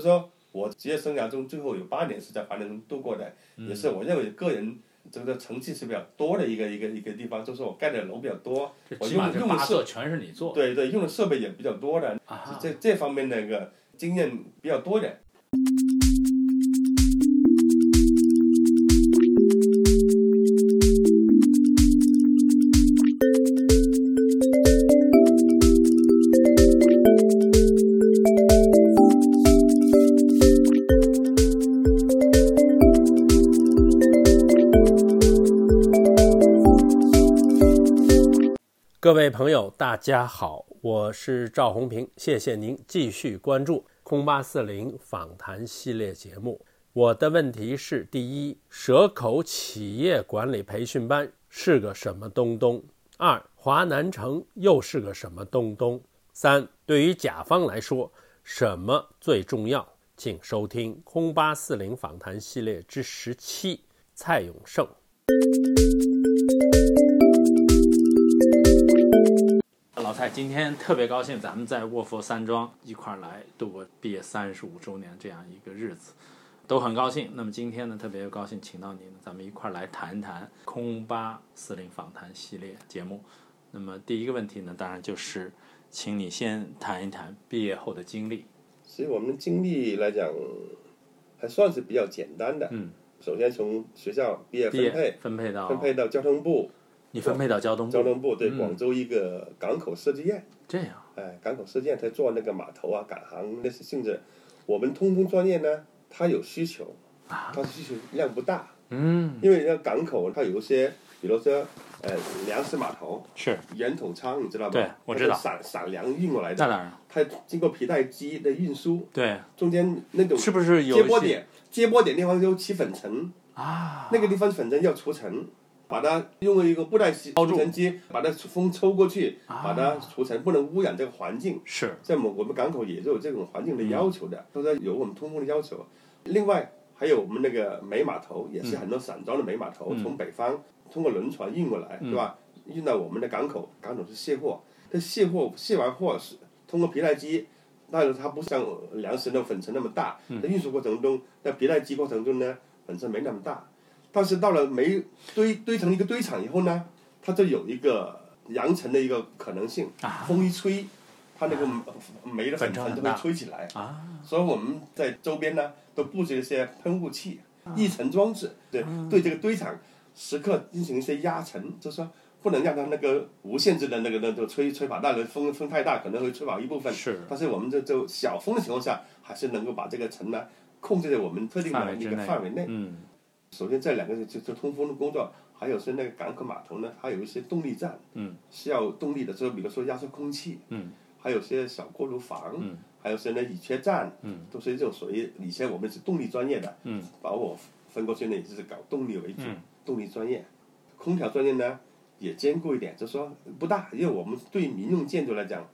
所以说我职业生涯中最后有八年是在华能度过的，也是我认为个人这个成绩是比较多的一个一个一个地方，就是我盖的楼比较多，我用用的设全是你做。对对用的设备也比较多的，啊，这这方面的一个经验比较多一各位朋友，大家好，我是赵红平，谢谢您继续关注空八四零访谈系列节目。我的问题是：第一，蛇口企业管理培训班是个什么东东？二，华南城又是个什么东东？三，对于甲方来说，什么最重要？请收听空八四零访谈系列之十七，蔡永胜。今天特别高兴，咱们在卧佛山庄一块儿来度过毕业三十五周年这样一个日子，都很高兴。那么今天呢，特别高兴请到你呢，咱们一块儿来谈一谈空八四零访谈系列节目。那么第一个问题呢，当然就是，请你先谈一谈毕业后的经历。其实我们经历来讲，还算是比较简单的。嗯，首先从学校毕业分配，分配到分配到交通部，你分配到交通部，交通部对嗯。广州一个港口设计院，这样。哎，港口设计院在做那个码头啊、港航那些性质。我们通风专业呢，它有需求，啊，它需求量不大，嗯，因为那港口它有一些，比如说呃粮食码头、是。圆筒仓，你知道吗？对我知道。散散粮运过来的？它经过皮带机的运输，对，中间那种是不是有接波点，接波点地方就起粉尘，啊？那个地方粉尘要除尘，把它用一个布袋吸包尘机把它风抽过去，啊把它除尘，不能污染这个环境。是在我们我们港口也是有这种环境的要求的，都是有我们通风的要求。另外还有我们那个煤码头，也是很多散装的煤码头，嗯从北方通过轮船运过来，对吧？运到我们的港口，港口是卸货，这卸货卸完货是通过皮带机。但是它不像粮食那粉尘那么大，嗯在运输过程中，在皮带机过程中呢，粉尘没那么大。但是到了煤堆堆成一个堆场以后呢，它就有一个扬尘的一个可能性，啊。风一吹，它那个煤的粉尘就会吹起来。啊，所以我们在周边呢都布置一些喷雾器、抑尘装置，对对这个堆场时刻进行一些压尘，就是说不能让它那个无限制的那个那个吹吹跑，当然风风太大可能会吹跑一部分，是。但是我们这就小风的情况下，还是能够把这个尘呢控制在我们特定的一个范围内。范围内。嗯，首先这两个就就通风的工作，还有是那个港口码头呢，它有一些动力站，嗯，需要动力的，就比如说压缩空气，嗯，还有些小锅炉房，嗯，还有些呢乙炔站，嗯，都是这种属于以前我们是动力专业的，嗯，把我分过去呢也就是搞动力为主，嗯动力专业，空调专业呢也兼顾一点，就说不大，因为我们对民用建筑来讲。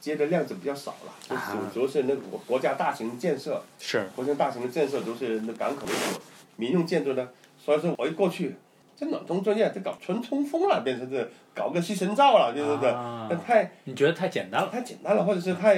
接的量子比较少了，就是主主要是那个国国家大型建设，是国家大型的建设都是那港口为主，民用建筑呢，所以说我一过去，这暖通专业就搞纯通风了，变成这搞个吸尘罩了，就是这，啊那太你觉得太简单了，太简单了，或者是太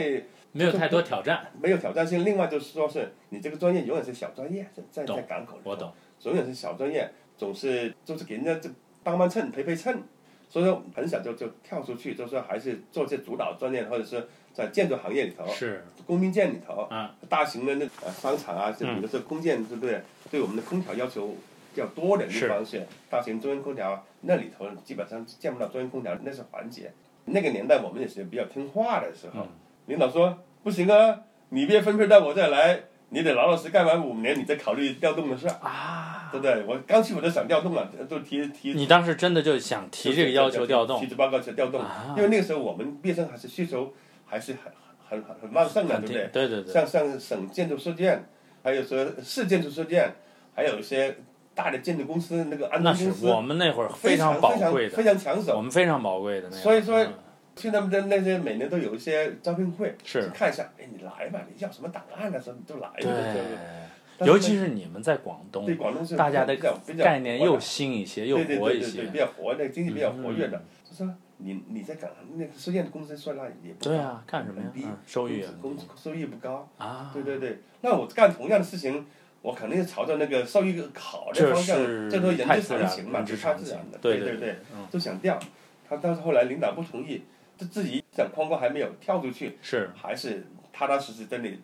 没有太多挑战。没有挑战性。另外就是说是你这个专业永远是小专业，在在在港口里头我懂，永远是小专业，总是就是给人家这帮帮衬、陪陪衬，所以说很小就就跳出去，就是说还是做些主导专业，或者是在建筑行业里头，是工兵建里头，啊，大型的那呃商场啊，就比如说空建，对不对？对我们的空调要求比较多的地方是大型中央空调，那里头基本上见不到中央空调，那是环节。那个年代我们也是比较听话的时候，领导说不行啊，你别分配到我这来，你得老老实实干完五年，你再考虑调动的事儿，啊，对不对？我刚去我就想调动了，就提提你当时真的就想提这个要求调动提，出报告去调动啊，因为那个时候我们毕业生还是需求还是很很很很旺盛的，对不对？对对对，像像省建筑设计院，还有说市建筑设计院，还有一些大的建筑公司，那个安那是我们那会儿非常宝贵的，非常抢手。我们非常宝贵的那个。所以说嗯去他们的那些每年都有一些招聘会，看一下，哎，你来吧，你要什么档案啊，什么都来吧，对对？对，尤其是你们在广东对，广东是大家的概念又新一些，又对对活一对对对，些比。较活的，经济比较活跃的，就说你你在干那个实验的工资算那也不高对啊，干什么低？嗯收益啊工资收益不高。啊，对对对，那我干同样的事情，我肯定是朝着那个收益好的方向，这都人之常情嘛，人之这太常情自然的。对对对都想调，他但是后来领导不同意，就自己想框框还没有跳出去，是还是踏踏实实在那里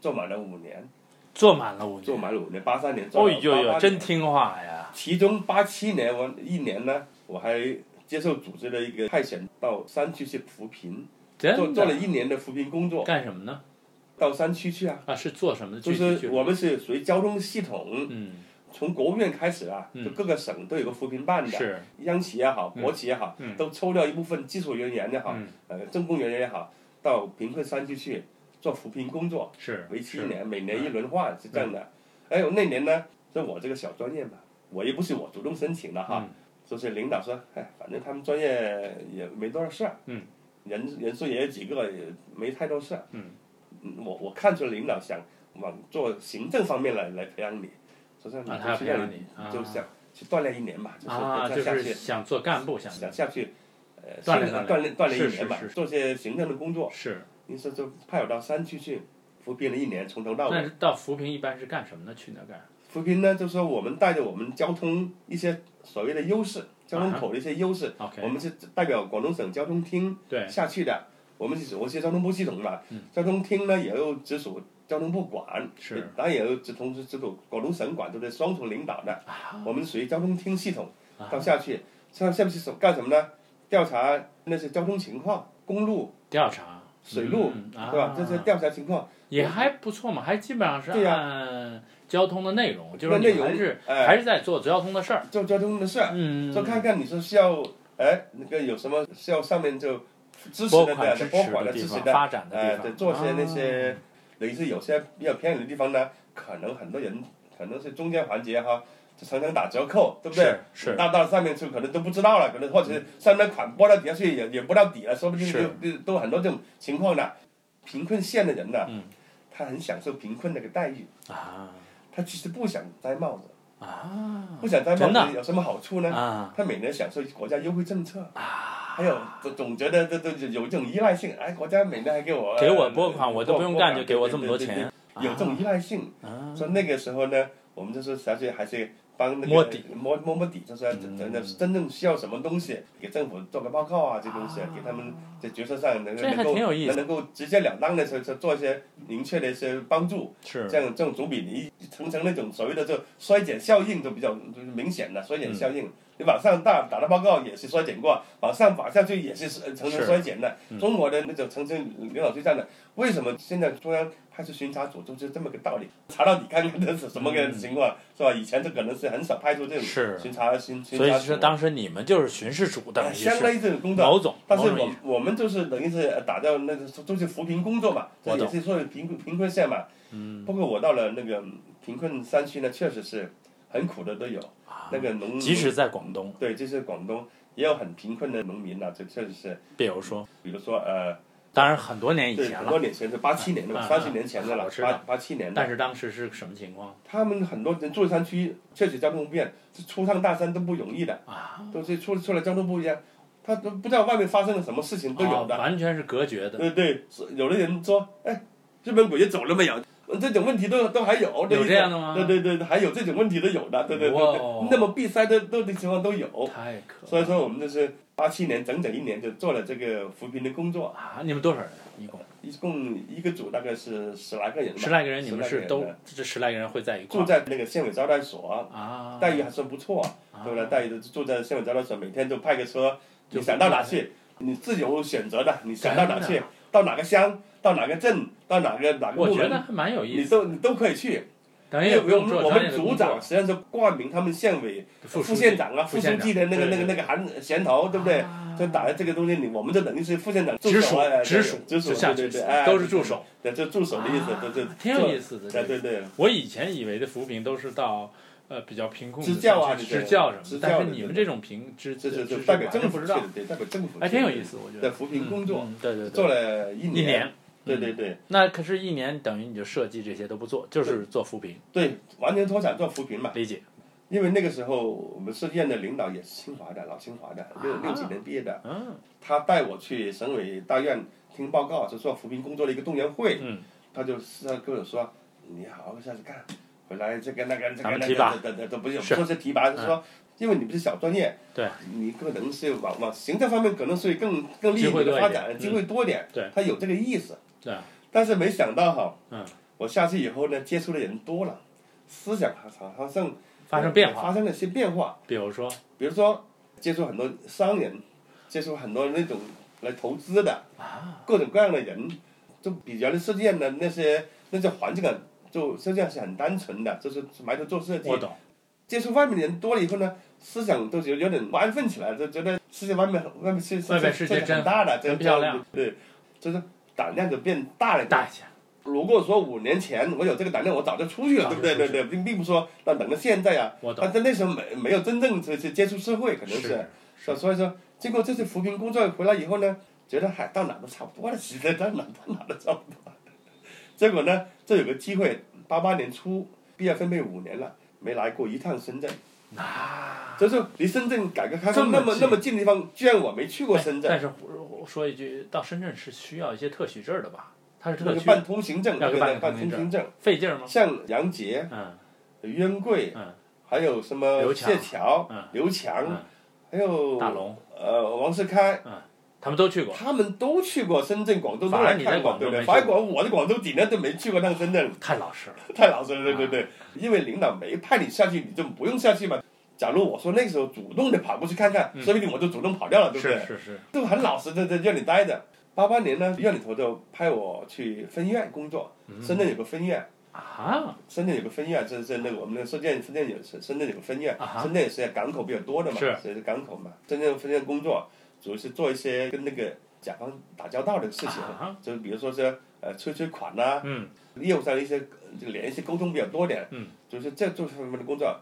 做满了五年，做满了五年，做满了五年，八三年做哦呦到88呦，真听话呀！其中八七年我一年呢，我还接受组织的一个派遣到山区去扶贫，做做了一年的扶贫工作，干什么呢？到山区去啊。啊，是做什么的？就是我们是属于交通系统，嗯，从国务院开始啊，嗯。就各个省都有个扶贫办的，是。央企也好，嗯。国企也好，嗯。都抽调一部分技术人员也好，嗯。呃，政工人员也好，到贫困山区去做扶贫工作，是为期一年，每年一轮换是这样的。哎，那年呢，就我这个小专业嘛，我也不是我主动申请的哈，嗯就是领导说，哎，反正他们专业也没多少事儿，嗯，人人数也有几个，也没太多事儿，嗯嗯，我我看出领导想往做行政方面来来培养你，说是你啊他要就去那里培养你啊就想去锻炼一年嘛，就是啊，就是再下去想做干部，想想下去，呃，锻炼训锻炼锻炼一年嘛是是，做些行政的工作，是。于是就派我到山区去扶贫了一年，从头到尾。那到扶贫一般是干什么呢？去那干？扶贫呢，就是说我们带着我们交通一些所谓的优势，交通口的一些优势，我们是代表广东省交通厅下去的。我们是我是交通部系统嘛，嗯交通厅呢也有直属交通部管，是，当然也有直同时直属广东省管，都是？双重领导的。我们属于交通厅系统，啊到下去，下下面是干什么呢？调查那些交通情况，公路、调查水路，对吧？这些调查情况，也还不错嘛，还基本上是对呀按交通的内容，就是那内容你还是哎。还是在做交通的事儿。做交通的事儿，嗯，就看看你是需要，哎，那个有什么需要上面就支持拨的款支持的拨款的支持的，发展的哎，地方，对，做些那啊。些，等于是有些比较偏远的地方呢，可能很多人可能是中间环节哈，就常常打折扣，对不对？是是。到到上面去可能都不知道了，可能或者是上面款拨到底下去也也不到底了，说不定就就都很多这种情况的。贫困县的人呢，嗯。他很享受贫困那个待遇，啊他其实不想摘帽子，啊。不想摘帽子有什么好处呢？啊。他每年享受国家优惠政策，还有总总觉得这这有这种依赖性，哎，国家每年还给我给我呃拨款，我都不用干就给我这么多钱，对对对对有这种依赖性。啊。所以那个时候呢，我们就是小姐还是帮那个摸底摸摸摸底，就是真真的真正需要什么东西，给政府做个报告啊，这东西给他们在决策上能够能够能够直截了当的去去做一些明确的一些帮助。是这样这种总比你层层那种所谓的这衰减效应都比较就是明显的衰减效应。你往上打打的报告也是衰减过，往上往下去也是呃层层衰减的。中国的那种层层领导是这样的，为什么现在中央派出巡查组就是这么个道理？查到底看看这是什么个情况，是吧？以前这可能是很少派出这种巡查巡巡所以。是当时你们就是巡视组，等于相当是于这种工作，某种，但是我我们就是等于是打掉那个都是扶贫工作嘛，这也是说贫困贫困县嘛。嗯。包括我到了那个贫困山区呢，确实是很苦的都有。那个农即使在广东，对，就是广东也有很贫困的农民呐、这确实是，比如说，比如说呃，当然很多年以，前了很多，年前是八七年的三十年前的了八八七年的。但是当时是什么情况他们很多人住山区，确实交通不便，出趟大山都不容易的，啊？都是出出来交通不一样，他都不知道外面发生了什么事情都有的。哦完全是隔绝的。对对，有的人说，哎，日本鬼子走了没有？这种问题都都还有，有这样的吗对对对，还有这种问题都有的，对对对那么闭塞的都的情况都有。太可所以说我们就是八七年整整一年就做了这个扶贫的工作，啊！你们多少人？一共一共一个组大概是十来个人，十来个人，你们是都人这十来个人会在一块住在那个县委招待所，啊？待遇还算不错，对不对？待遇都住在县委招待所，每天就派个车，你想到哪去，你自由选择的，你想到哪去，到哪个乡，到哪个镇，到哪个哪个部门，我觉得还蛮有意你思，都你都可以去。等于也不用我们专业的工组长。实际上是挂名他们县委副副县长啊、副书副县长记的那个那个那个衔衔头，对不对？就打在这个东西里，我们就等于是副县长助直属手啊，直属直属下去对对对，哎，都是助手，对，就助手的意思，啊对对，挺有意思的。对对对，我以前以为的扶贫都是到呃比较贫困的支教啊支教什么，但是你们这种贫支支就代表政府去的对，代表政府还挺有意思，我觉得。在扶贫工作对对对，做了一一年。对对对那可是，一年等于你就设计这些都不做，就是做扶贫，对，完全脱产做扶贫嘛。理解。因为那个时候我们设计院的领导也是清华的，老清华的，六啊六几年毕业的，嗯他带我去省委大院听报告，是做扶贫工作的一个动员会，嗯他就跟我说，你好好下去干，回来这个那个这个那个，等等都不是是。说是提拔，是说。因为你不是小专业，对，你可能是往往行政方面可能是更更利于你的发展，机会多点，对。他有这个意思。对，但是没想到哈，嗯，我下去以后呢，接触的人多了，思想好好好像发生变化，发生了一些变化。比如说？比如说接触很多商人，接触很多那种来投资的，啊，各种各样的人，就比原来设计院的那些那些环境啊，就实际上是很单纯的，就是埋头做设计我。懂，接触外面的人多了以后呢，思想都觉得有点不安分起来，就觉得世界外面外面世外面世界真很大的，真漂亮，对，就是胆量就变大了。大一些，如果说五年前我有这个胆量，我早就出去了，对不对？对对，并并不说那等到现在啊，我懂但在那时候没没有真正去去接触社会，可能是，是所以说经过这次扶贫工作回来以后呢，觉得还到哪都差不多了，其实到哪到哪都差不多。结果呢，这有个机会，八八年初毕业分配五年了，没来过一趟深圳。啊，就是离深圳改革开放那么那么近的地方，居然我没去过深圳。但是我我说一句，到深圳是需要一些特许证的吧？他是特许，那个办通行证，要办对对对，办通行证。费劲儿吗？像杨杰、嗯于恩贵，嗯，还有什么刘强谢桥嗯、刘强嗯，还有大龙，呃王世开，他们都去过，他们都去过深圳、广东都来看过，对不对？反而广我在广州几年都没去过趟深圳，太老实了，太老实了，对对啊对。因为领导没派你下去，你就不用下去嘛。假如我说那时候主动的跑过去看看，说不定我就主动跑掉了，对不对？嗯是是是，就很老实的在院里待着。八八年呢，院里头就派我去分院工作，嗯深圳有个分院，啊，深圳有个分院，这是那个我们那个射箭分院有深深圳有个分院啊，深圳也是港口比较多的嘛，是港口嘛。深圳分院工作主要是做一些跟那个甲方打交道的事情，啊就是比如说是呃催催款呐、嗯。业务上的一些呃这个联系沟通比较多点，嗯，就是这这方面的工作。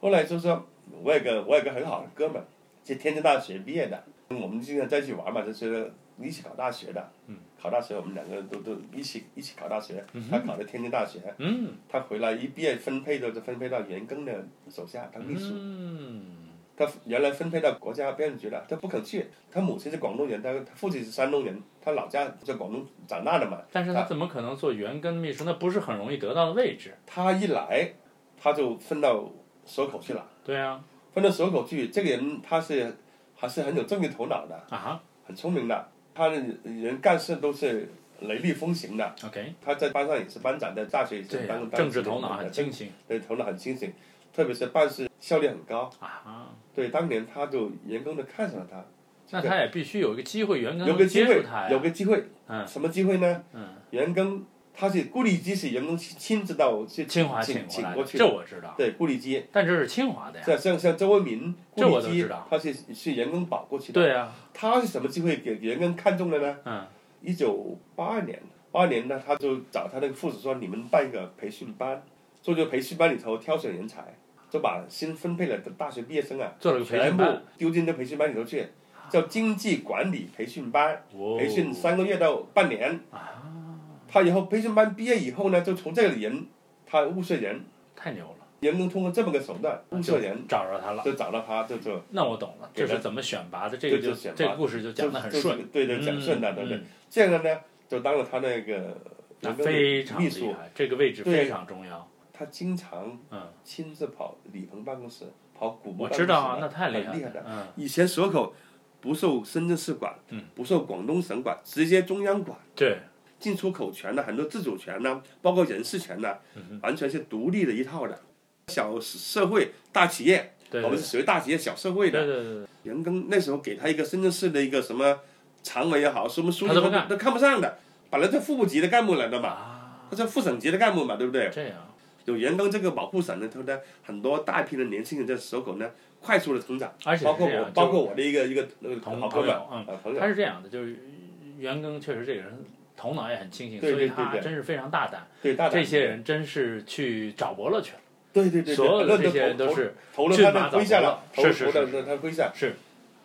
后来就是说我有个我有个很好的哥们，是天津大学毕业的，我们经常在一起玩嘛，就是一起考大学的，嗯，考大学我们两个都都一起一起考大学，他考的天津大学，嗯。他回来一毕业分配的就分配到袁庚的手下当秘书，嗯，他原来分配到国家编局了，他不肯去，他母亲是广东人，他他父亲是山东人，他老家在广东长大的嘛，但是他怎么可能做员跟秘书？那不是很容易得到的位置。他一来他就分到蛇口去了。对啊，分到蛇口去，这个人他是还是很有政治头脑的，啊哈很聪明的。他的人干事都是雷厉风行的。，OK，他在班上也是班长，在大学也是对当、啊，当政治头脑很清清醒对，头脑很清醒，特别是办事效率很高。啊。对，当年他就员工都看上了他，那他也必须有一个机会，员工有个机会有个机会，嗯什么机会呢？嗯，员工他是顾里基是员工亲亲自到去清华请请过去这我知道。对，顾里基，但这是清华的呀。像像像周文民、顾这我立基都知道，他是是员工保过去的。对啊，他是什么机会给员工看中了呢？嗯一九八二年，八二年呢，他就找他那个副手说：“你们办一个培训班，做这个培训班里头挑选人才，就把新分配了的大学毕业生啊，做了个培训班，丢进这培训班里头去，叫经济管理培训班，哦培训三个月到半年。啊，他以后培训班毕业以后呢，就从这个人，他物色人，太牛了，员工通过这么个手段物色人，找着他了。就找到他，就就那我懂了，这是怎么选拔的，这个就就选拔这个故事就讲得很就顺就，对对，讲顺的，对对嗯？这个呢，就当了他那个那非常厉秘书。害，这个位置非常重要。他经常嗯，亲自跑李鹏办公室，跑古博我办公室知道啊，那太厉害很厉害的。。了嗯，以前蛇口不受深圳市管，嗯不受广东省管，直接中央管，对，进出口权呢，很多自主权呢，包括人事权呢，嗯完全是独立的一套的。小社会大企业，对对我们是属于大企业小社会的。对对对对，员工那时候给他一个深圳市的一个什么常委也好，什么书记都看不上的，本来是副部级的干部来的嘛，啊，他是副省级的干部嘛，对不对？这样，有员工这个保护伞呢，他的很多大批的年轻人在蛇口呢快速的成长，而且包括我，包括我的一个一个那个同好，朋友嗯呃朋友。他，是这样的，就是袁庚确实这个人头脑也很清醒，对所以他真是非常大胆。对大胆。这些，人真是去找伯乐去。了，对对对，所有的这些人都是投了他麾下了，找投伯乐。是是投到他麾下。是。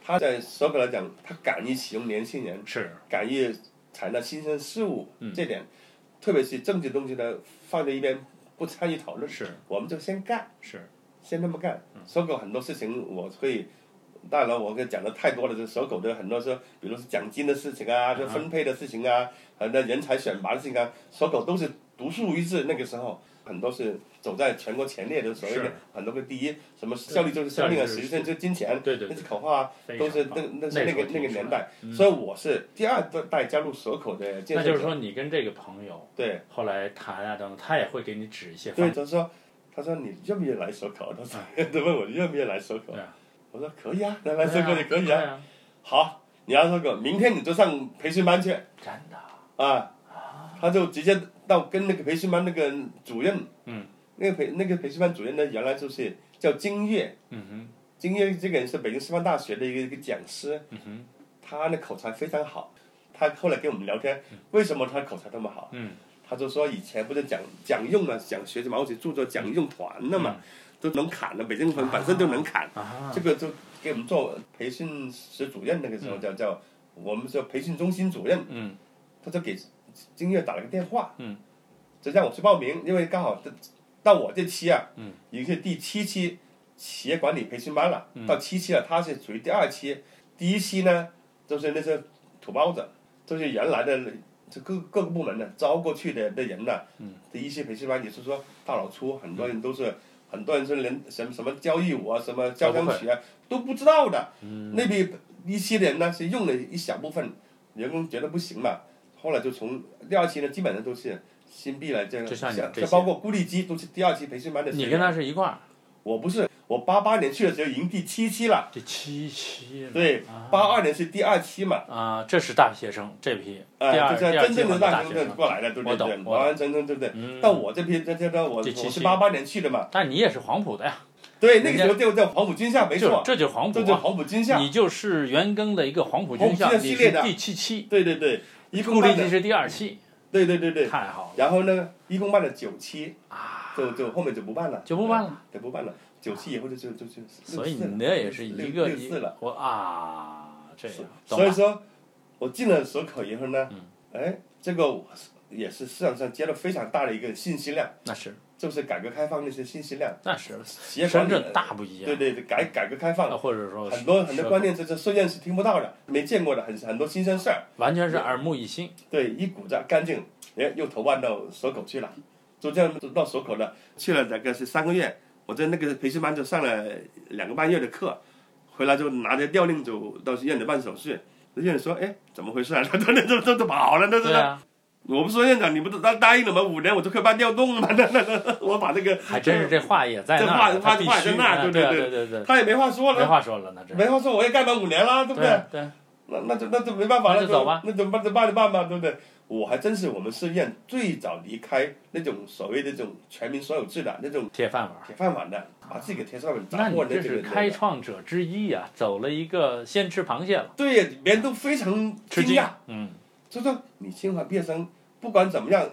他在蛇口来讲，他敢于启用年轻人，是，敢于采纳新生事物，嗯。这点，特别是政治东西呢，放在一边不参与讨论，是我们就先干。是，先那么干。收购很多事情我会，当然我跟讲的太多了，就收购的很多说，比如说奖金的事情啊，就分配的事情啊，很多人才选拔的事情啊，收购都是独树一帜。那个时候很多是走在全国前列的，所谓的很多个第一，什么效率就是生命啊，实际上就是金钱，对对对。那是口号啊，都是那那是那个那个年代，所以我是第二代加入蛇口的。那就是说，你跟这个朋友对。后来谈啊等等，他也会给你指一些对，方他说他说你愿不愿意来蛇口？他说 他问我愿不愿意来蛇口？我说可以啊，来来蛇口也可以啊。好，你要蛇口，明天你就上培训班去。真的啊。他就直接到跟那个培训班那个主任，嗯，那个培那个培训班主任呢，原来就是叫金岳，嗯哼，金岳这个人是北京师范大学的一个一个讲师，嗯哼，他的口才非常好。他后来跟我们聊天，为什么他口才那么好？嗯，他就说以前不是讲讲用嘛，讲学毛主席著作讲用团的嘛，都能砍的，北京人本身就能砍，嗯啊，这个就给我们做培训室主任，那个时候叫叫我们叫培训中心主任，嗯。他就给金月打了个电话，嗯，就让我去报名，因为刚好到到我这期啊，嗯，已经是第七期企业管理培训班了，嗯。到七期了，他是属于第二期，第一期呢就是那些土包子，就是原来的这各各个部门的招过去的的人呢，嗯，第一期培训班也是说大老粗，很多人都是。很多人是连什么什么交谊舞啊，什么交响曲啊都不知道的。嗯。那批一期的人呢是用了一小部分，员工觉得不行嘛，后来就从第二期呢基本上都是新币来，这个就像你这些。这包括孤立基都是第二期培训班的。你跟他是。一块儿，我不是，我八八年去的时候已经第七期了，第七期对，八二年是第二期嘛，啊，这是大学生这批，第啊，二就是真正的大学生，过来的，对不对？完完整整，对不对？嗯，到我这批，这这这我我是八八年去的嘛，但你也是黄埔的呀，对，那个时候就叫黄埔军校，没错，这就是黄这就黄埔军校，你就是袁庚的一个黄埔军校，军校系列的。第七期，对对对，一共卖的，是第二期，对对对对，太好了。然后呢，一共办了九期，啊！就就后面就不办了，就不办了，就，不办了，九期以后就就就就所以你那也是一个六四了。我啊，这样，所以说，我进了蛇口以后呢，嗯哎，这个我也是市场上接了非常大的一个信息量，那是就是改革开放那些信息量，那是，企业管理深圳大不一样，对对对，改改革开啊放，或者说很多很多是观念这这社院是听不到的，没见过的，很很多新鲜事儿，完全是耳目一新，对，一股子干净，哎，又投办到蛇口去了，就这样到蛇口了，去了大概是三个月，我在那个培训班就上了两个半月的课，回来就拿着调令就到医院里办手续，医院里说，哎，怎么回事啊？他他那都都都跑了，那是。我不是说院长，你不是答答应了吗？五年我就可以办调动了吗？那那那，我把这个还真是这话也在这那儿，话话他话在那对啊对对对对对，他也没话说没了，话说了，那这没话说，我也干满五年了，对不对？对对，那那就那就没办法了，那就走吧那怎么办？就办就办吧，对不对？我还真是我们试验最早离开那种所谓的这种全民所有制的那种铁饭碗。铁饭碗的，把自己给铁饭碗那掌你这是握的这个。开创者之一呀、走了一个先吃螃蟹了，对呀，别人都非常惊讶，。嗯，就说你清华毕业生，不管怎么样，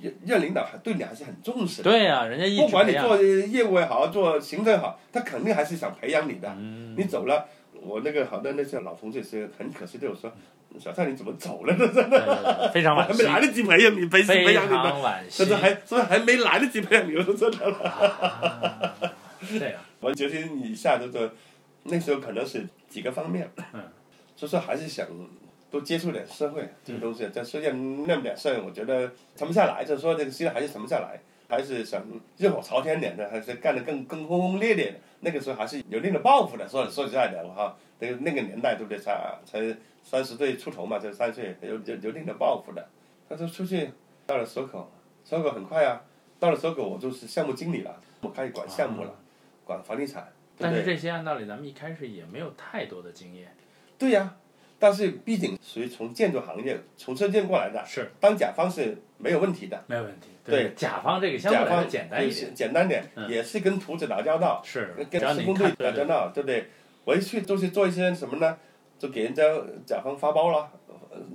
院院领导还对你还是很重视的。对呀、人家一不管你做业务也好，做行政也好，他肯定还是想培养你的。嗯，你走了，我那个好多那些老同志是很可惜对我说：“小蔡你怎么走了？”这这对对对非常惋惜，还没来得及培养你，培培非养你呢，常惋惜甚至。还没来得及培养你，我说真的了。啊这样，我决心以下就是那时候可能是几个方面，嗯，就是还是想多接触点社会这个东西，在社院那么点事儿，我觉得沉不下来，就是说这个心还是沉不下来，还是想热火朝天点的，还是干得更更轰轰烈烈的。那个时候还是有一定的抱负的，说说实在的，我哈，那个那个年代对不对？才才三十岁出头嘛，就三十岁有有有一定的抱负的。他就出去到了蛇口，蛇口很快啊，到了蛇口我就是项目经理了，我开始管项目了，管房地产，对但是？这些按道理咱们一开始也没有太多的经验，对呀、但是毕竟属于从建筑行业从车间过来的，是当甲方是没有问题的。没有问题。对甲方这个相对来说简单一点，简单点，嗯也是跟图纸打交道，是跟施工队打交道，对不对？我一去都是做一些什么呢？就给人家甲方发包了，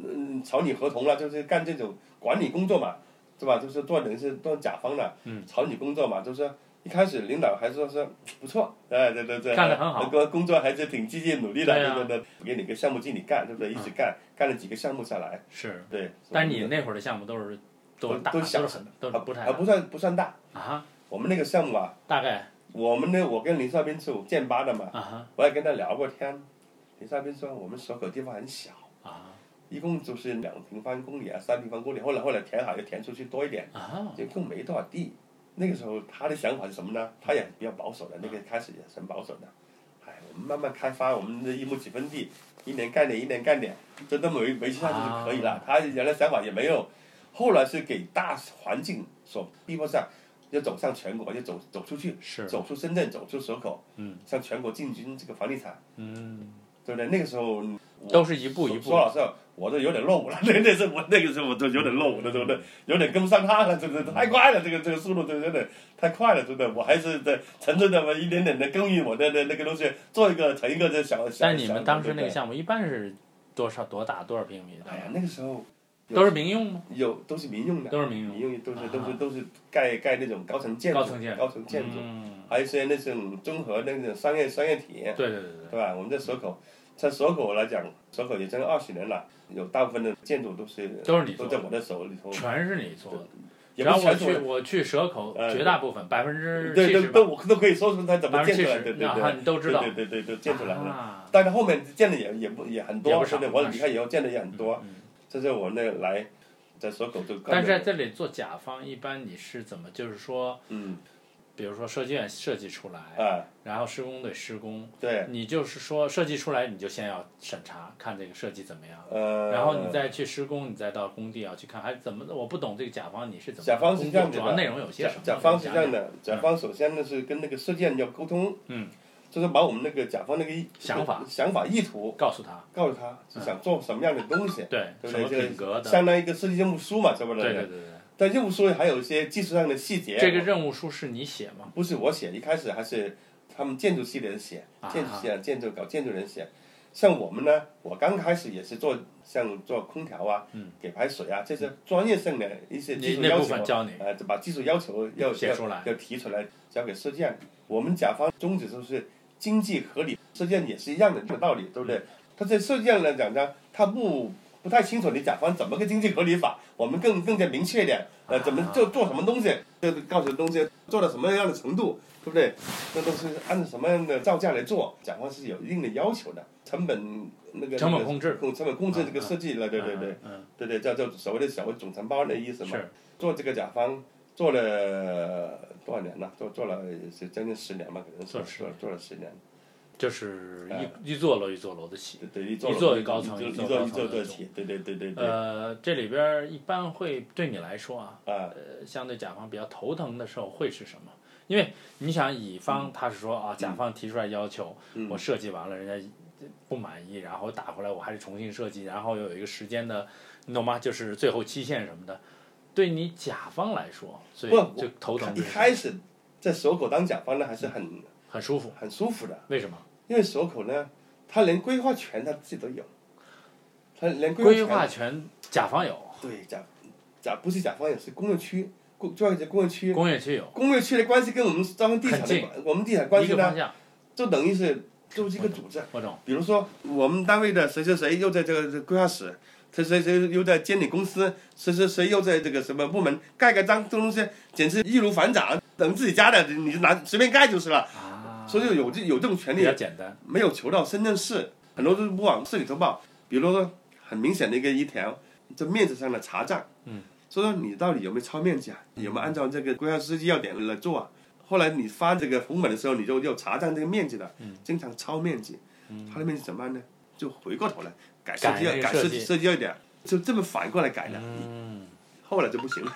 嗯，草拟合同了，就是干这种管理工作嘛，是吧？就是做等于是做甲方的，嗯，草拟工作嘛，就是一开始领导还说是不错，哎，对对对，干得很好。工工作还是挺积极努力的，对啊。对对对，给你个项目经理干，对不对？一直干，干了几个项目下来，是。对。但你那会儿的项目都是都大，都小都都是不太大还不算不算大，啊，我们那个项目啊，大概？我们呢，我跟林少斌是建吧的嘛，啊哈。我也跟他聊过天。林少斌说我们所口地方很小，啊。一共就是两平方公里啊，三平方公里。后来后来填海又填出去多一点，啊。就更没多少地。那个时候他的想法是什么呢？他也比较保守的，那个开始也是很保守的。哎，我们慢慢开发我们的一亩几分地，一年干点，一年干点，就这么维维持下去就可以了。啊他原来想法也没有，后来是给大环境所逼迫上，要走向全国，要走走出去，是走出深圳，走出蛇口，嗯向全国进军这个房地产，嗯，对不对？那个时候都是一步一步说老实话，我这有点落伍了。那那时候我那个时候我都有点落伍了，对不对？有点跟不上他了，真的太快了，这个这个速度真的太快了，真的。我还是在沉着的我，一点点的耕耘我的那那个东西，做一个成一个这小小。但你们当时那个项目一般是多少多大多少平米的哎？呀，那个时候都是民用吗？有都是民用的，都是民用民用都是啊都是都是盖盖那种高层建筑，高层建筑高层建筑，嗯，还有一些那种综合那种商业商业体。对对对对对吧？我们在蛇口，在蛇口来讲，蛇口也将近二十年了，有大部分的建筑都是都是你做的都在我的手里头，全是你做的。然后我去我去蛇口，呃绝大部分百分之对都七十都我都可以说出它怎么建出来的，对对啊对，你都知道对对对对，都建出来了。啊但是后面建的也也不也很多，也不少对不对？我离开以后建的也很多，嗯这是我那个来在蛇口就干但是在。这里做甲方，一般你是怎么？就是说，嗯比如说设计院设计出来，啊，然后施工队施工，对，你就是说设计出来，你就先要审查，看这个设计怎么样，呃，然后你再去施工，你再到工地要去看，还怎么？我不懂这个甲方你是怎么？甲方是这样的主要内容有些甲什么？甲方是这样的，甲方首先呢是跟那个设计院要沟通，嗯，就是把我们那个甲方那个想法想法意图告诉他，告诉他，是想做什么样的东西，对，什么对不对？品格的，相当于一个设计任务书嘛，是不是？对对对对。但任务书还有一些技术上的细节。这个任务书是你写吗？不是我写，一开始还是他们建筑系的人写，啊建筑系啊，建筑搞建筑人写。像我们呢，我刚开始也是做像做空调啊，给排水啊，这些专业性的一些技术要求，分教你呃，就把技术要求要写出来要要提出来，交给设计院。我们甲方宗旨就是经济合理，设计院也是一样的这个道理，对不对？他在设计院来讲呢，他不不太清楚你甲方怎么个经济合理法，我们更更加明确一点，呃，怎么做做什么东西，这个告诉东西做到什么样的程度，对不对？那都是按照什么样的造价来做，甲方是有一定的要求的，成本那个成本控制，控成本控制这个设计了，对对对，嗯，对对，叫叫所谓的所谓总承包的意思嘛。是做这个甲方做了多少年了？做做了将近十年吧，可能是做十做了做了十年。就是哎一一座楼一座楼的起。对对，一座一高层一一座座一座高层的起，对对对对对。呃，这里边儿一般会对你来说啊，啊，呃，相对甲方比较头疼的时候会是什么？因为你想，乙方他是说啊，甲方提出来要求，嗯我设计完了，人家不满意，然后打回来，我还是重新设计，然后又有一个时间的，你懂吗？就是最后期限什么的。对你甲方来说，所以不就头疼一开始在蛇口当甲方呢，还是很很舒服。很舒服的，为什么？因为蛇口呢，他连规划权他自己都有，他连规规划权权甲方有，对甲甲不是甲方也是工业区，工主要是工业区，工业区有，工业区的关系跟我们招商地产的关，我们地产关系呢。就等于是就是一个组织。我懂。比如说，我们单位的谁谁谁又在这个这个规划室，谁谁谁又在监理公司，谁谁谁又在这个什么部门盖个章，这东西简直易如反掌，等自己家的你就拿随便盖就是了。啊，所以有这有这种权利比较，简单。没有求到深圳市，很多都是不往市里头报。比如说很明显的一个一条，这面子上的查账，嗯，说说你到底有没有超面积啊？有没有按照这个规划设计要点来做啊？后来你发这个红本的时候，你就要查账这个面积的，嗯经常超面积，它的面积怎么办呢？就回过头来改设计要改设计设计要点，就这么反过来改的。嗯，后来就不行了。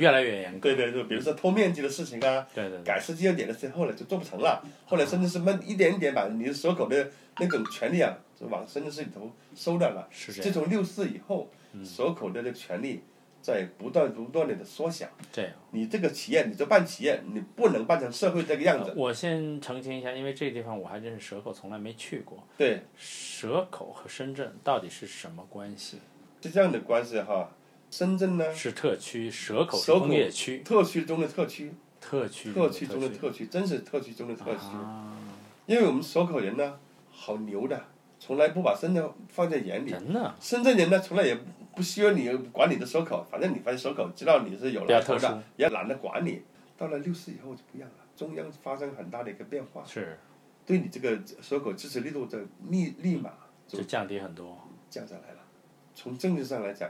越来越严格。对对对，比如说偷面积的事情啊，对对对，改设计要点的事情，后来就做不成了。后来深圳市慢一点一点把你的所口的那种权利啊，就往深圳市里头收掉了。是这样。自从六四以后，蛇口的这个权利在不断不断的缩小。这样。你这个企业，你就办企业，你不能办成社会这个样子。我先澄清一下，因为这个地方我还真是蛇口从来没去过。对，蛇口和深圳到底是什么关系？是这样的关系哈。深圳呢，是特区，蛇口工业区，特区中的特区，特区特区中的特区，真是特区中的特区。啊，因为我们蛇口人呢，好牛的，从来不把深圳放在眼里。人呢？深圳人呢，从来也不需要你管你的蛇口，反正你反正蛇口知道你是有来头的，也懒得管你。到了六四以后就不一样了，中央发生很大的一个变化，是对你这个蛇口支持力度的立立马就降低很多。降下来了。从政治上来讲，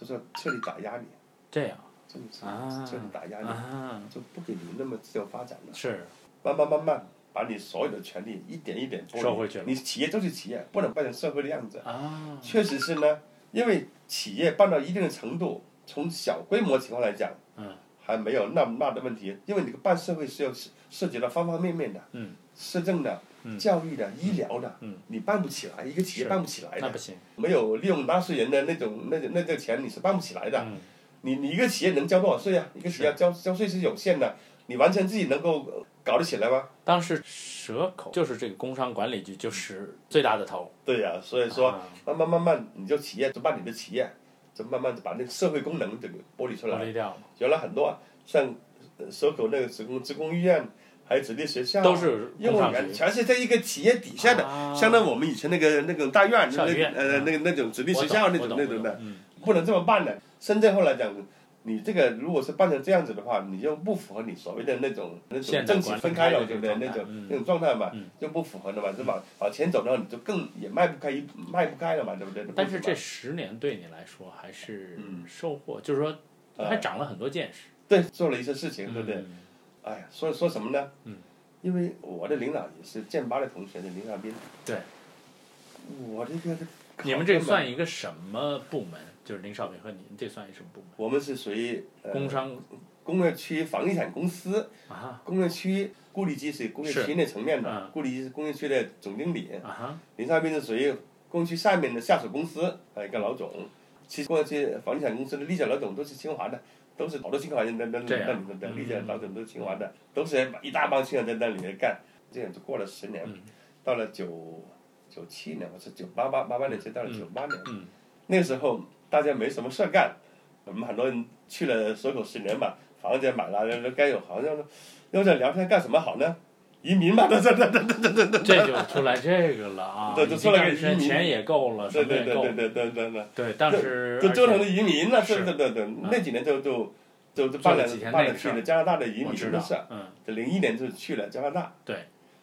就是彻底打压你，这样。政治啊。彻底打压你，啊，就不给你那么自由发展了。是。慢慢慢慢把你所有的权利一点一点收回去了。你企业就是企业，不能变成社会的样子。啊，确实是呢，因为企业办到一定的程度，从小规模情况来讲，嗯，还没有那么大的问题，因为你个办社会是要涉涉及到方方面面的，嗯，市政的、嗯教育的、医疗的，嗯，你办不起来，一个企业办不起来的那不，行。没有利用纳税人的那种那那这个钱，你是办不起来的。嗯你你一个企业能交多少税啊？一个企业交交税是有限的，你完全自己能够呃搞得起来吗？当时蛇口就是这个工商管理局就是最大的头。对呀、所以说啊慢慢慢慢，你就企业就办你的企业，就慢慢就把那个社会功能这个剥离出来剥。离掉了，原来很多像呃蛇口那个职工职工医院，还有子弟学校，都是幼儿园。全是在一个企业底下的，啊。相当于我们以前那个那种大院，那校院呃嗯那个那种子弟学校那种那种的，嗯，不能这么办的。深圳后来讲，你这个如果是办成这样子的话，你就不符合你所谓的那种那种现政企分开了，对不对？那种那种状态嘛嗯，就不符合的嘛，是吧？往前走的话，你就更也迈不开一迈不开了嘛，对不对？但是这十年对你来说还是嗯。收获，就是说还长了很多见识，对做了一些事情，对不对？嗯哎呀，说说什么呢？嗯，因为我的领导也是建八的同学的林尚斌。对。我这个你们这算一个什么部门？就是林少平和你，这算一什么部门？我们是属于、呃、工商工业区房地产公司，啊工业区顾立基是工业区那层面的嗯，顾立基是工业区的总经理，啊哈，林少斌是属于工业区下面的下属公司，呃一个老总。其实工业区房地产公司的历届老总都是清华的，都是好多清华人在那那里面那里头的，嗯立届老总都是清华的，都是一大帮清华在那里面干。这样就过了十年，嗯到了九九七年，我是九八八八八年，就到了九八年。嗯那个时候大家没什么事儿干，我们很多人去了蛇口十年嘛，房子也买了，那该有好像要在聊天干什么好呢？移民嘛，这这这这这这这这就出来这个了啊！对就出来个移民钱钱也够了，什对么也够了，对对对对对对。对，当时就折腾的移民了，是对对对对，那几年就就就就办了办了去了加拿大的移民的事，，嗯，这零一年就去了加拿大，对，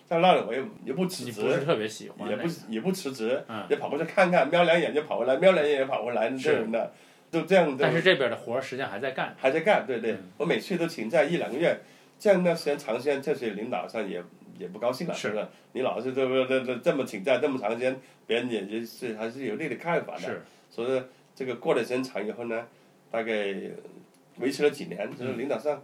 加拿大我也也不辞职，你不是特别喜欢也，不也不辞职，嗯也跑过去看看，瞄两眼就跑回来，瞄两眼也跑回来，是这种的，就这样，但是这边的活儿实际上还在干，还在干，对对嗯，我每去都请假一两个月，这样的时间长时间，这些领导上也也不高兴了，是不是？你老是这这这这这么请假这么长时间，别人也也是还是有那的看法的。是，所以说这个过了时间长以后呢，大概维持了几年，就是领导上，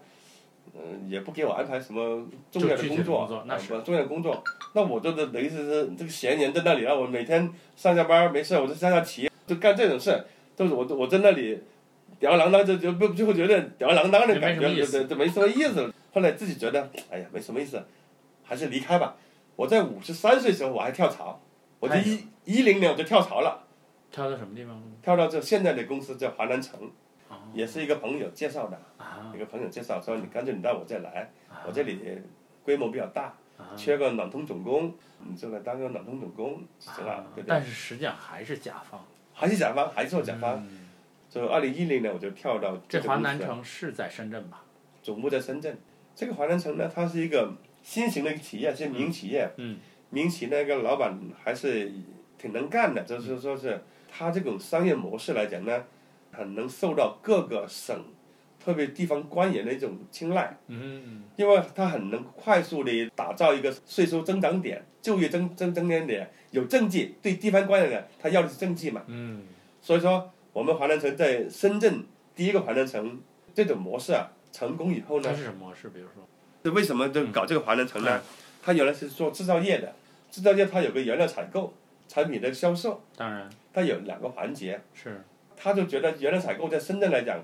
嗯、也不给我安排什么重要的工作，工作那是啊不重要的工作，那我就是等于是是这个闲人在那里了，我每天上下班没事，我就下下棋，就干这种事，就是我我在那里吊儿郎当，就就不就会觉得吊儿郎当的感觉，对没什么意思对对，没什么意思。后来自己觉得，哎呀，没什么意思，还是离开吧。我在五十三岁时候我还跳槽，我就太一一零年我就跳槽了。跳到什么地方跳到这现在的公司叫华南城，哦也是一个朋友介绍的，啊一个朋友介绍说你干脆你到我这来，啊我这里规模比较大，啊缺个暖通总工，你就来当个暖通总工就行了啊，对不对？但是实际上还是甲方，还是甲方，还是做甲方。嗯就二零一零年我就跳到这华南城是在深圳吧？总部在深圳。这个华南城呢，它是一个新型的一个企业，是民营企业。嗯民营企业那个老板还是挺能干的，就是说是他这种商业模式来讲呢，很能受到各个省，特别地方官员的一种青睐，嗯，因为他很能快速的打造一个税收增长点、就业增增增长点，有政绩。对地方官员呢，他要的是政绩嘛。嗯，所以说，我们华南城在深圳第一个华南城这种模式啊，成功以后呢它，是什么模式？比如说，这为什么就搞这个华南城呢嗯？它原来是做制造业的，制造业它有个原料采购、产品的销售，当然它有两个环节。是他就觉得原料采购在深圳来讲，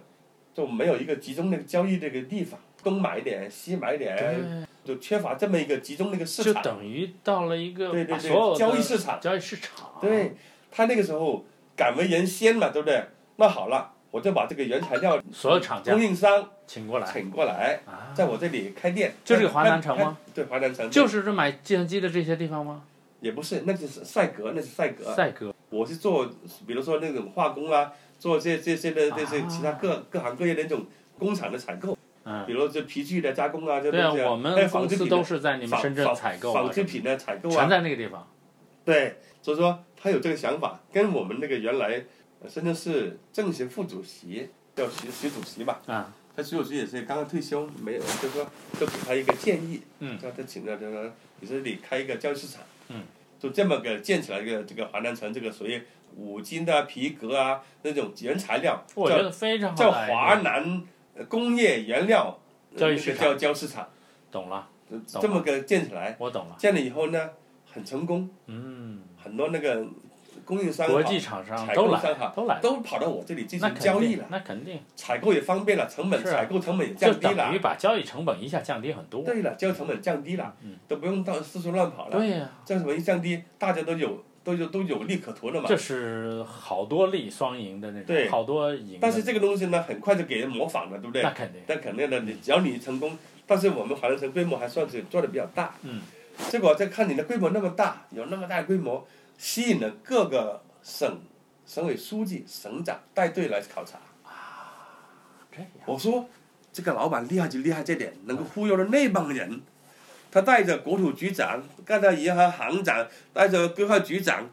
就没有一个集中那个交易这个地方，东买一点，西买一点，就缺乏这么一个集中的一个市场就。等于到了一个对对对把所有交易市场交易市场，对，他那个时候敢为人先嘛，对不对？那好了，我就把这个原材料所有厂家供应商请过来，请过来，啊，在我这里开店。就这个华南城吗？对，华南城就是这买计算机的这些地方吗？也不是，那就是赛格，那是赛格。赛格我是做，比如说那种化工啊，做这这些的这些啊其他各各行各业的那种工厂的采购，嗯比如这皮具的加工啊，这东西我还有们公司纺织品都是在你们深圳纺采购啊纺织品的采购啊全啊，在那个地方。对，所以说他有这个想法，跟我们那个原来呃深圳市政协副主席叫徐徐主席吧，啊，他徐主席也是刚刚退休，没有，就说就给他一个建议，嗯叫他请他就说你这里开一个交易市场，嗯，就这么个建起来一个这个华南城这个属于五金的皮革啊那种原材料，叫我觉得非常好叫华南呃工业原料呃交易市场叫交易市场，懂了，这么个建起来，我懂了。建了以后呢很成功，嗯，很多那个供应商国际厂商采购商好都来，都跑到我这里进行交易了，那肯定采购也方便了，成本采购成本也降低了等于。把交易成本一下降低很多。对了，交易成本降低了，嗯都不用到四处乱跑了。对呀，交易成本一降低，大家都有都有都有利可图了嘛这。是好多利双赢的那对种，好多赢。但是这个东西呢，很快就给人模仿了，对不对那？肯定，但肯定的，你只要你成功，但是我们华南城规模还算是做的比较大。嗯。结果再看你的规模那么大，有那么大的规模，吸引了各个省省委书记、省长带队来考察。这样我说这个老板厉害就厉害这点，能够忽悠了那帮人。他带着国土局长，带着银行行长，带着规划局长，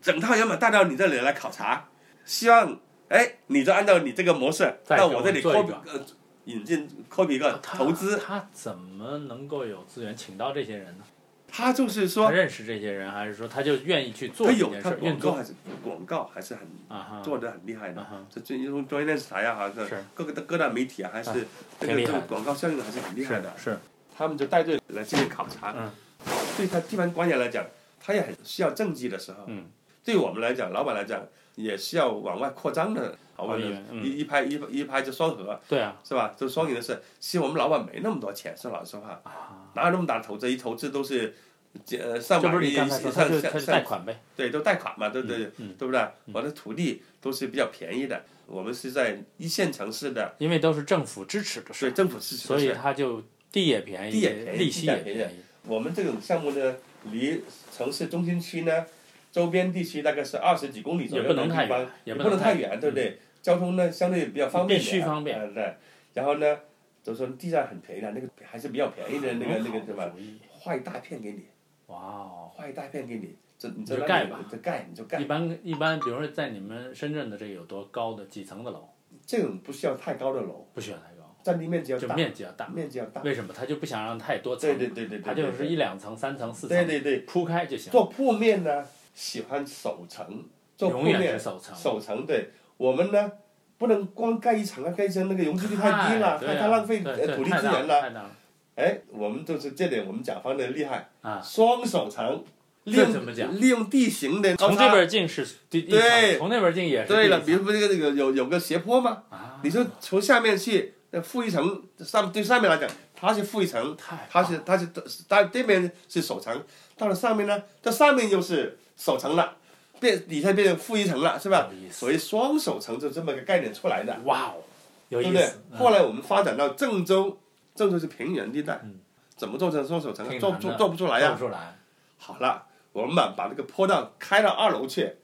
整套人马带到你这里来考察，希望哎，你就按照你这个模式到我这里我做一 copy 个呃引进 copy 一个投资。他怎么能够有资源请到这些人呢？他就是他说，认识这些人，还是说他就愿意去做他有这件事儿运作他广告还是广告还是很？做的很厉害的啊哈。这最用专业电视台啊，还是是各个的各大媒体啊，还是这个这个广告效应还是很厉害的。是，他们就带队来进行考察。嗯对他地方官员来讲，他也很需要政绩的时候。嗯对我们来讲，老板来讲，也需要往外扩张的。好吧哦也，嗯一一拍一一拍就双核，对啊，是吧？就双赢的事。其实我们老板没那么多钱，说老实话，哪有那么大的投资？一投资都是，呃，上这不百亿、是你上上上贷款呗，对，都贷款嘛，对不对？嗯对不对？我的土地都是比较便宜的，我们是在一线城市的，因为都是政府支持的事对儿，政府支持所以事他就地也便宜，地也便宜利息也便宜，我们这种项目呢，离城市中心区呢，周边地区大概是二十几公里左右也不能的地方太远，也不不能太太远，对不对？交通呢相对比较方便一点，须方便呃对。然后呢，就说地价很便宜的，那个还是比较便宜的那个那个对吧画一大片给你，哇哦！画一大片给你，这你就盖吧，就盖你就盖一。般一般，比如说在你们深圳的这个有多高的几层的楼？这种不需要太高的楼，不需要太高，占地面积要就大，面积要大。面积要大。为什么？他就不想让太多层，对对对对对，他就是一两层、三层、四层，对对对，铺开就行。做铺面呢，喜欢首层，做铺永远面首层首层对，我们呢不能光盖一层啊，盖一层那个容积率太低了，太太浪费呃土地资源了。哎，我们就是这点，我们甲方的厉害，啊！双首层，利用怎么讲？用利用地形的从这边进是地，对。从那边进也是对了，比如说这个这个有有个斜坡嘛，啊，你说从下面去呃负一层，上对上面来讲，它是负一层，它是它是它这边是首层，到了上面呢，这上面又是首层了，变底下变成负一层了，是吧所以双手层就这么个概念出来的，哇哦，有对不对意思。？嗯后来我们发展到郑州，郑州是平原地带嗯，怎么做成双手层啊？做做做不出来呀做不。出来，好了，我们把把这个坡道开到二楼去，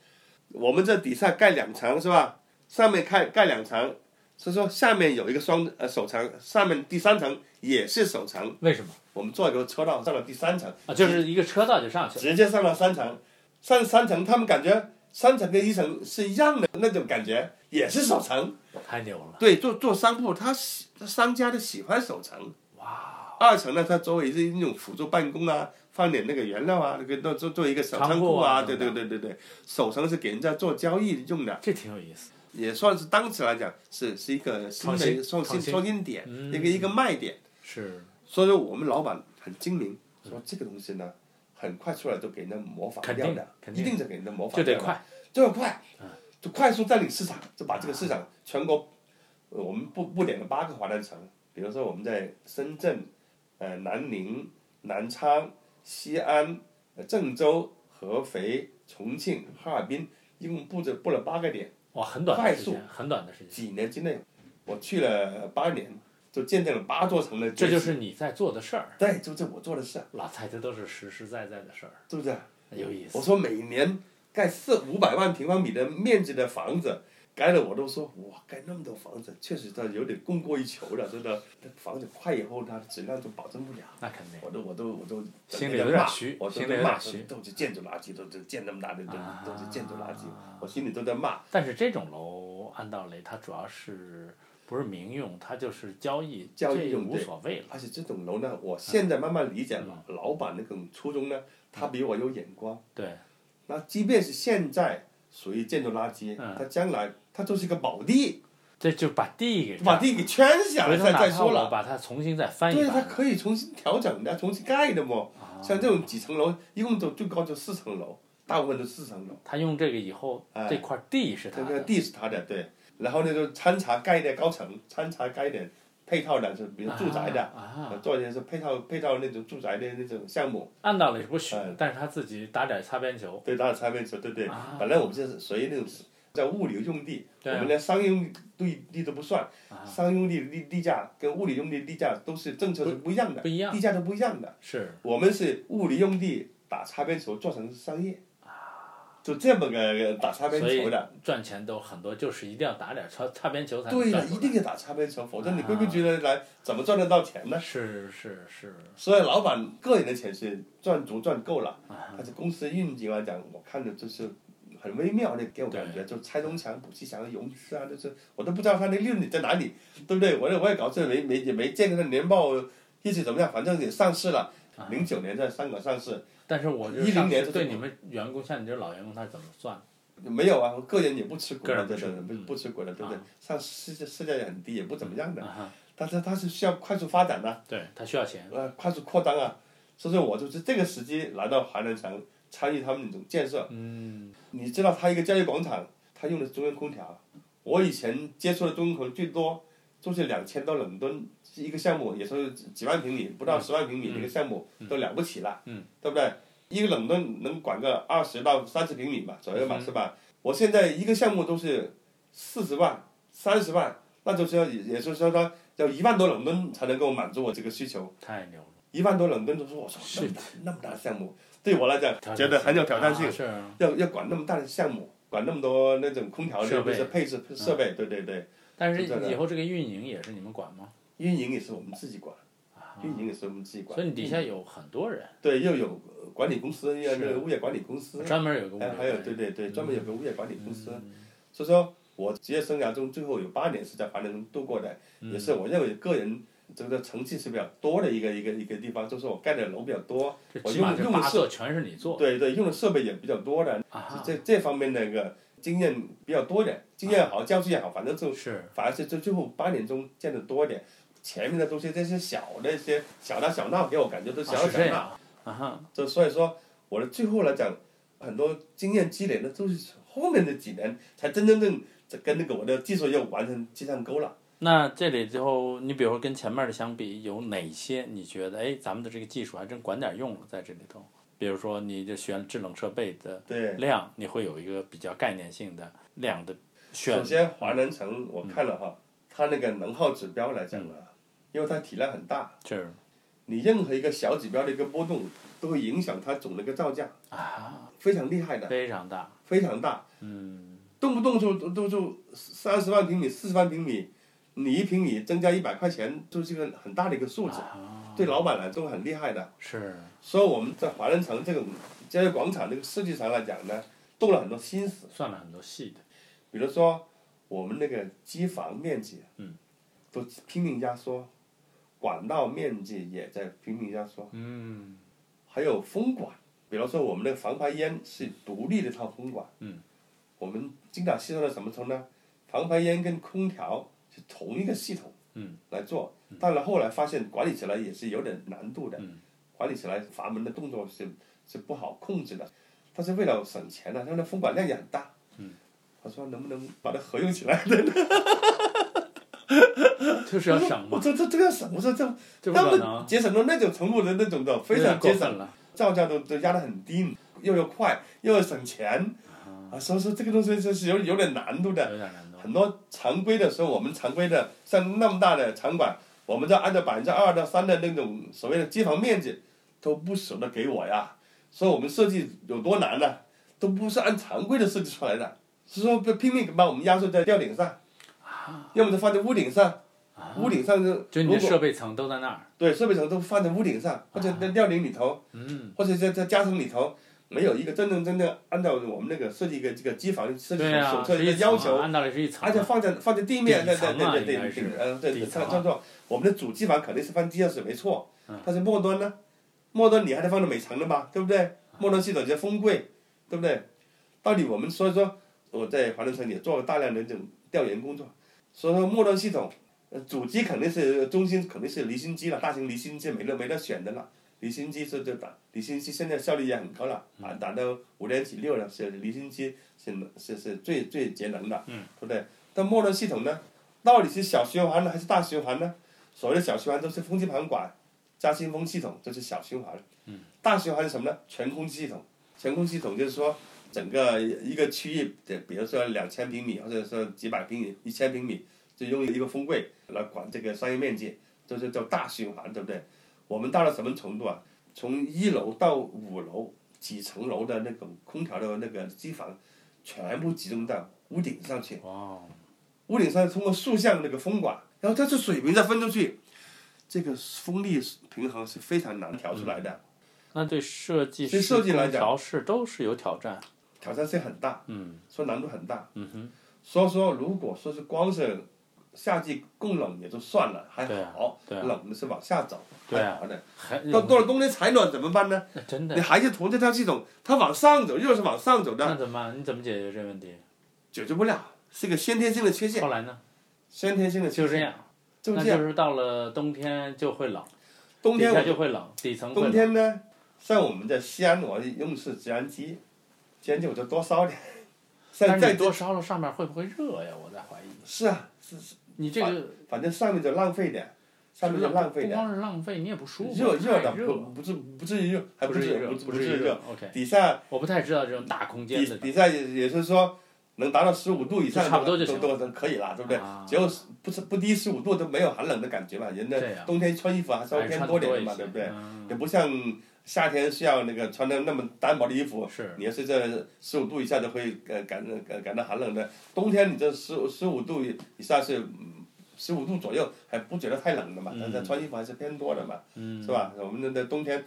我们这底下盖两层是吧？上面盖盖两层，所以说下面有一个双呃首层，上面第三层也是首层。为什么我们做一个车道上了第三层，啊？就是一个车道就上去了，直接上了三层，上三层他们感觉三层跟一层是一样的那种感觉，也是首层。太牛了！对，做做商铺，他喜他商家都喜欢首层。哇！二层呢，它周围是那种辅助办公啊，放点那个原料啊，那个做做做一个小仓仓库库啊，对对对对对。首层是给人家做交易用的，这挺有意思。也算是当时来讲是是一个创新创新创新点，嗯一个一个卖点。是所以说我们老板很精明，说这个东西呢，很快出来都给人家模仿肯定掉的，肯定一定是给人家模仿掉的，就得快，就要快。嗯，就快速占领市场，就把这个市场全国，呃我们布布点了八个华南城，比如说我们在深圳、呃南宁、南昌、西安、呃郑州、合肥、重庆、哈尔滨，一共布置布了八个点。哇，很短的时间，很短的时间，几年之内，我去了八年，就见证了八座城的。这就是你在做的事儿。对，就这我做的事儿，老蔡，这都是实实在在的事儿，对不对？有意思我。说每年盖四五百万平方米的面积的房子，盖了我都说哇，盖那么多房子，确实它有点供过于求了，真的。这房子快以后，它的质量就保证不了。那肯定。我都我都我都心里有点虚，我心里有骂点虚。都是建筑垃圾，都是建那么大的都啊都是建筑垃圾，我心里都在骂。但是这种楼按道理它主要是不是民用，它就是交易，交易用无所谓了。而且这种楼呢，我现在慢慢理解了，老板那种初衷呢，他比我有眼光。对，那即便是现在属于建筑垃圾，嗯它将来它就是一个宝地，这就把地给把地给圈下来，再再说了。把它重新再翻一对，它。可以重新调整的，重新盖的嘛。像这种几层楼，一共就最高就四层楼，大部分都四层楼。他用这个以后，哎这块地是他这个的。地是他的，对。然后呢，就掺杂盖的高层，掺杂盖点配套的，是比如住宅的，做一些是配套配套那种住宅的那种项目。按道理是不许但是他自己打点擦边球。对，打点擦边球，对对。啊本来我们就是属于那种叫物流用地，我们连商业用地地都不算，啊商用地地地价跟物理用地地价都是政策是不一样的，不一样地价都不一样的。是我们是物理用地打擦边球做成商业，就这么个打擦边球的。赚钱都很多，就是一定要打点擦擦边球才能对了，赚出来一定要打擦边球，否则你啊规规矩矩地来，怎么赚得到钱呢？是是是，所以老板个人的钱是赚足赚够了，啊但是公司运营来讲，我看着就是很微妙的，给我感觉就拆东墙补西墙的、融资啊，就是我都不知道他的利润在哪里，对不对？我也我也搞这没没也没见过他年报业绩怎么样，反正也上市了，零九年在香港上市，但是我就10上年对你们员工，像你这老员工，他怎么算？没有啊，我个人也不吃股的，个人不对对对，不不吃股的，对不对？上市市市价也很低，也不怎么样的，但是它是需要快速发展的、对他需要钱。呃，快速扩张啊，所以说我就是这个时机来到华南城参与他们那种建设。嗯，你知道它一个教育广场，它用的中央空调。我以前接触的中央空调最多就是两千多冷吨一个项目，也是几万平米，不到十万平米的一个项目、都了不起了，嗯对不对？一个冷吨能管个二十到三十平米吧左右嗯嘛，是吧？我现在一个项目都是四十万、三十万，那就是要也就是说说要一万多冷吨才能够满足我这个需求。太牛了，一万多冷吨都说我操那么大那么大的项目，对我来讲觉得很有挑战性要要管那么大的项目，管那么多那种空调的设备那些配置设备，对对对，但是以后这个运营也是你们管吗？运营也是我们自己管，运营也是我们自己管。所以你底下有很多人，对又有管理公司，又有那个物业管理公司，专门有个物业还还有对对对，专门有个物业管理公司。所以说我职业生涯中最后有八年是在华南度过的，也是我认为个人这个成绩是比较多的一个一个一个地方，就是我盖的楼比较多，我用用的设全是你做。对对用的设备也比较多的，啊，这这方面那个经验比较多点，经验好，教训也好，反正就是。反而是最最后八年中见的多一点。前面的东西这些小的一些小打小闹，给我感觉都小啊打小闹。啊哈，就所以说，我的最后来讲，很多经验积累的都是后面的几年才真真正正跟那个我的技术又完成接上钩了。那这里之后，你比如说跟前面的相比，有哪些你觉得哎，咱们的这个技术还真管点用了在这里头？比如说，你就选制冷设备的，量，你会有一个比较概念性的量的选首先华南城我看了哈，它那个能耗指标来讲啊，因为它体量很大，是。你任何一个小指标的一个波动，都会影响它总的一个造价，啊，非常厉害的，非常大，非常大。嗯，动不动就都都就三十万平米、四十万平米，你一平米增加一百块钱，就是一个很大的一个数字，对老板来说很厉害的。是。所以我们在华人城这种交易广场这个设计上来讲呢，动了很多心思。算了很多细的，比如说我们那个机房面积，嗯，都拼命压缩，管道面积也在拼命压缩，嗯，还有风管，比如说我们那个防排烟是独立的一套风管，嗯，我们精打细算到什么程度呢？防排烟跟空调是同一个系统，嗯，来做，当然后来发现管理起来也是有点难度的，嗯，管理起来阀门的动作是是不好控制的，但是为了省钱呢，它的风管量也很大，嗯，他说能不能把它合用起来？就是要省嘛，我说这这个要省，我说这这不节省到那种程度的那种的，非常节省，了，造价都都压得很低，又要快又要省钱，啊，所以说这个东西就是有有点难度的。有点难度，很多常规的时候，我们常规的像那么大的场馆，我们就按照百分之二到三的那种所谓的机房面积，都不舍得给我呀。所以我们设计有多难呢？都不是按常规的设计出来的，是说不拼命把我们压缩在吊顶上，要么就放在屋顶上，屋顶上就就你的设备层都在那儿。对设备层都放在屋顶上，或者在吊顶里头，嗯，或者在在夹层里头，没有一个真正真正按照我们那个设计一个这个机房设计手册一的要求啊，按道理是一层啊。而且放在放在地面，对对对对对对，嗯对对，叫做我们的主机房肯定是放地下室没错嗯，但是末端呢，末端你还得放到每层的吧，对不对？末端系统叫风柜，对不对？到底我们所以说我在华南城也做了大量的这种调研工作，所以说末端系统，呃主机肯定是中心肯定是离心机了，大型离心机没得没得选的了。离心机是就打离心机，现在效率也很高了，啊，达到五点几六了，是离心机是是是最最节能的，嗯，对不对？但末端系统呢，到底是小循环呢还是大循环呢？所谓的小循环都是风机盘管加新风系统，这是小循环。嗯。大循环是什么呢？全空气系统。全空气系统就是说，整个一个区域的，比如说两千平米，或者说几百平米、一千平米，就用一个风柜来管这个商业面积，这是叫大循环，对不对？我们到了什么程度啊？从一楼到五楼几层楼的那种空调的那个机房，全部集中到屋顶上去。哇，屋顶上通过竖向那个风管，然后它是水平再分出去，这个风力平衡是非常难调出来的，那对设计对师、设计来讲调试都是有挑战。挑战性很大，嗯说难度很大。嗯哼，所以说，如果说是光是夏季供冷也就算了，还对啊好，对啊冷的是往下走，对啊还好的。还到到了冬天采暖怎么办呢？真的你还是同这套系统，它往上走，又是往上走的，那怎么办？你怎么解决这个问题？解决不了，是个先天性的缺陷，后来呢？先天性的缺陷，就这样，就这样。那就是到了冬天就会冷，冬天我下就会冷，底层会冬冷。天呢，像我们在西安，我用的是制寒机，制寒机我就多烧点。但再再多烧了上面会不会热呀？我在怀疑。是啊，是是，你这个反正上面就浪费点，上面就浪费不点。光是浪费，你也不舒服。热热的热不不至不至于热，还不至于热，不至于热。OK，底下我不太知道这种大空间的。底底下也也是说能达到十五度以上就差不多就行都都可以了，对不对啊？只有不是不低十五度都没有寒冷的感觉嘛，人的冬天穿衣服还稍微偏多点的嘛，对不对？嗯也不像夏天需要那个穿的那么单薄的衣服，是你要是这十五度以下都会呃感感感到寒冷的。冬天你这十十五度以下是十五度左右，还不觉得太冷的嘛，但是穿衣服还是偏多的嘛，嗯是吧？我们的的冬天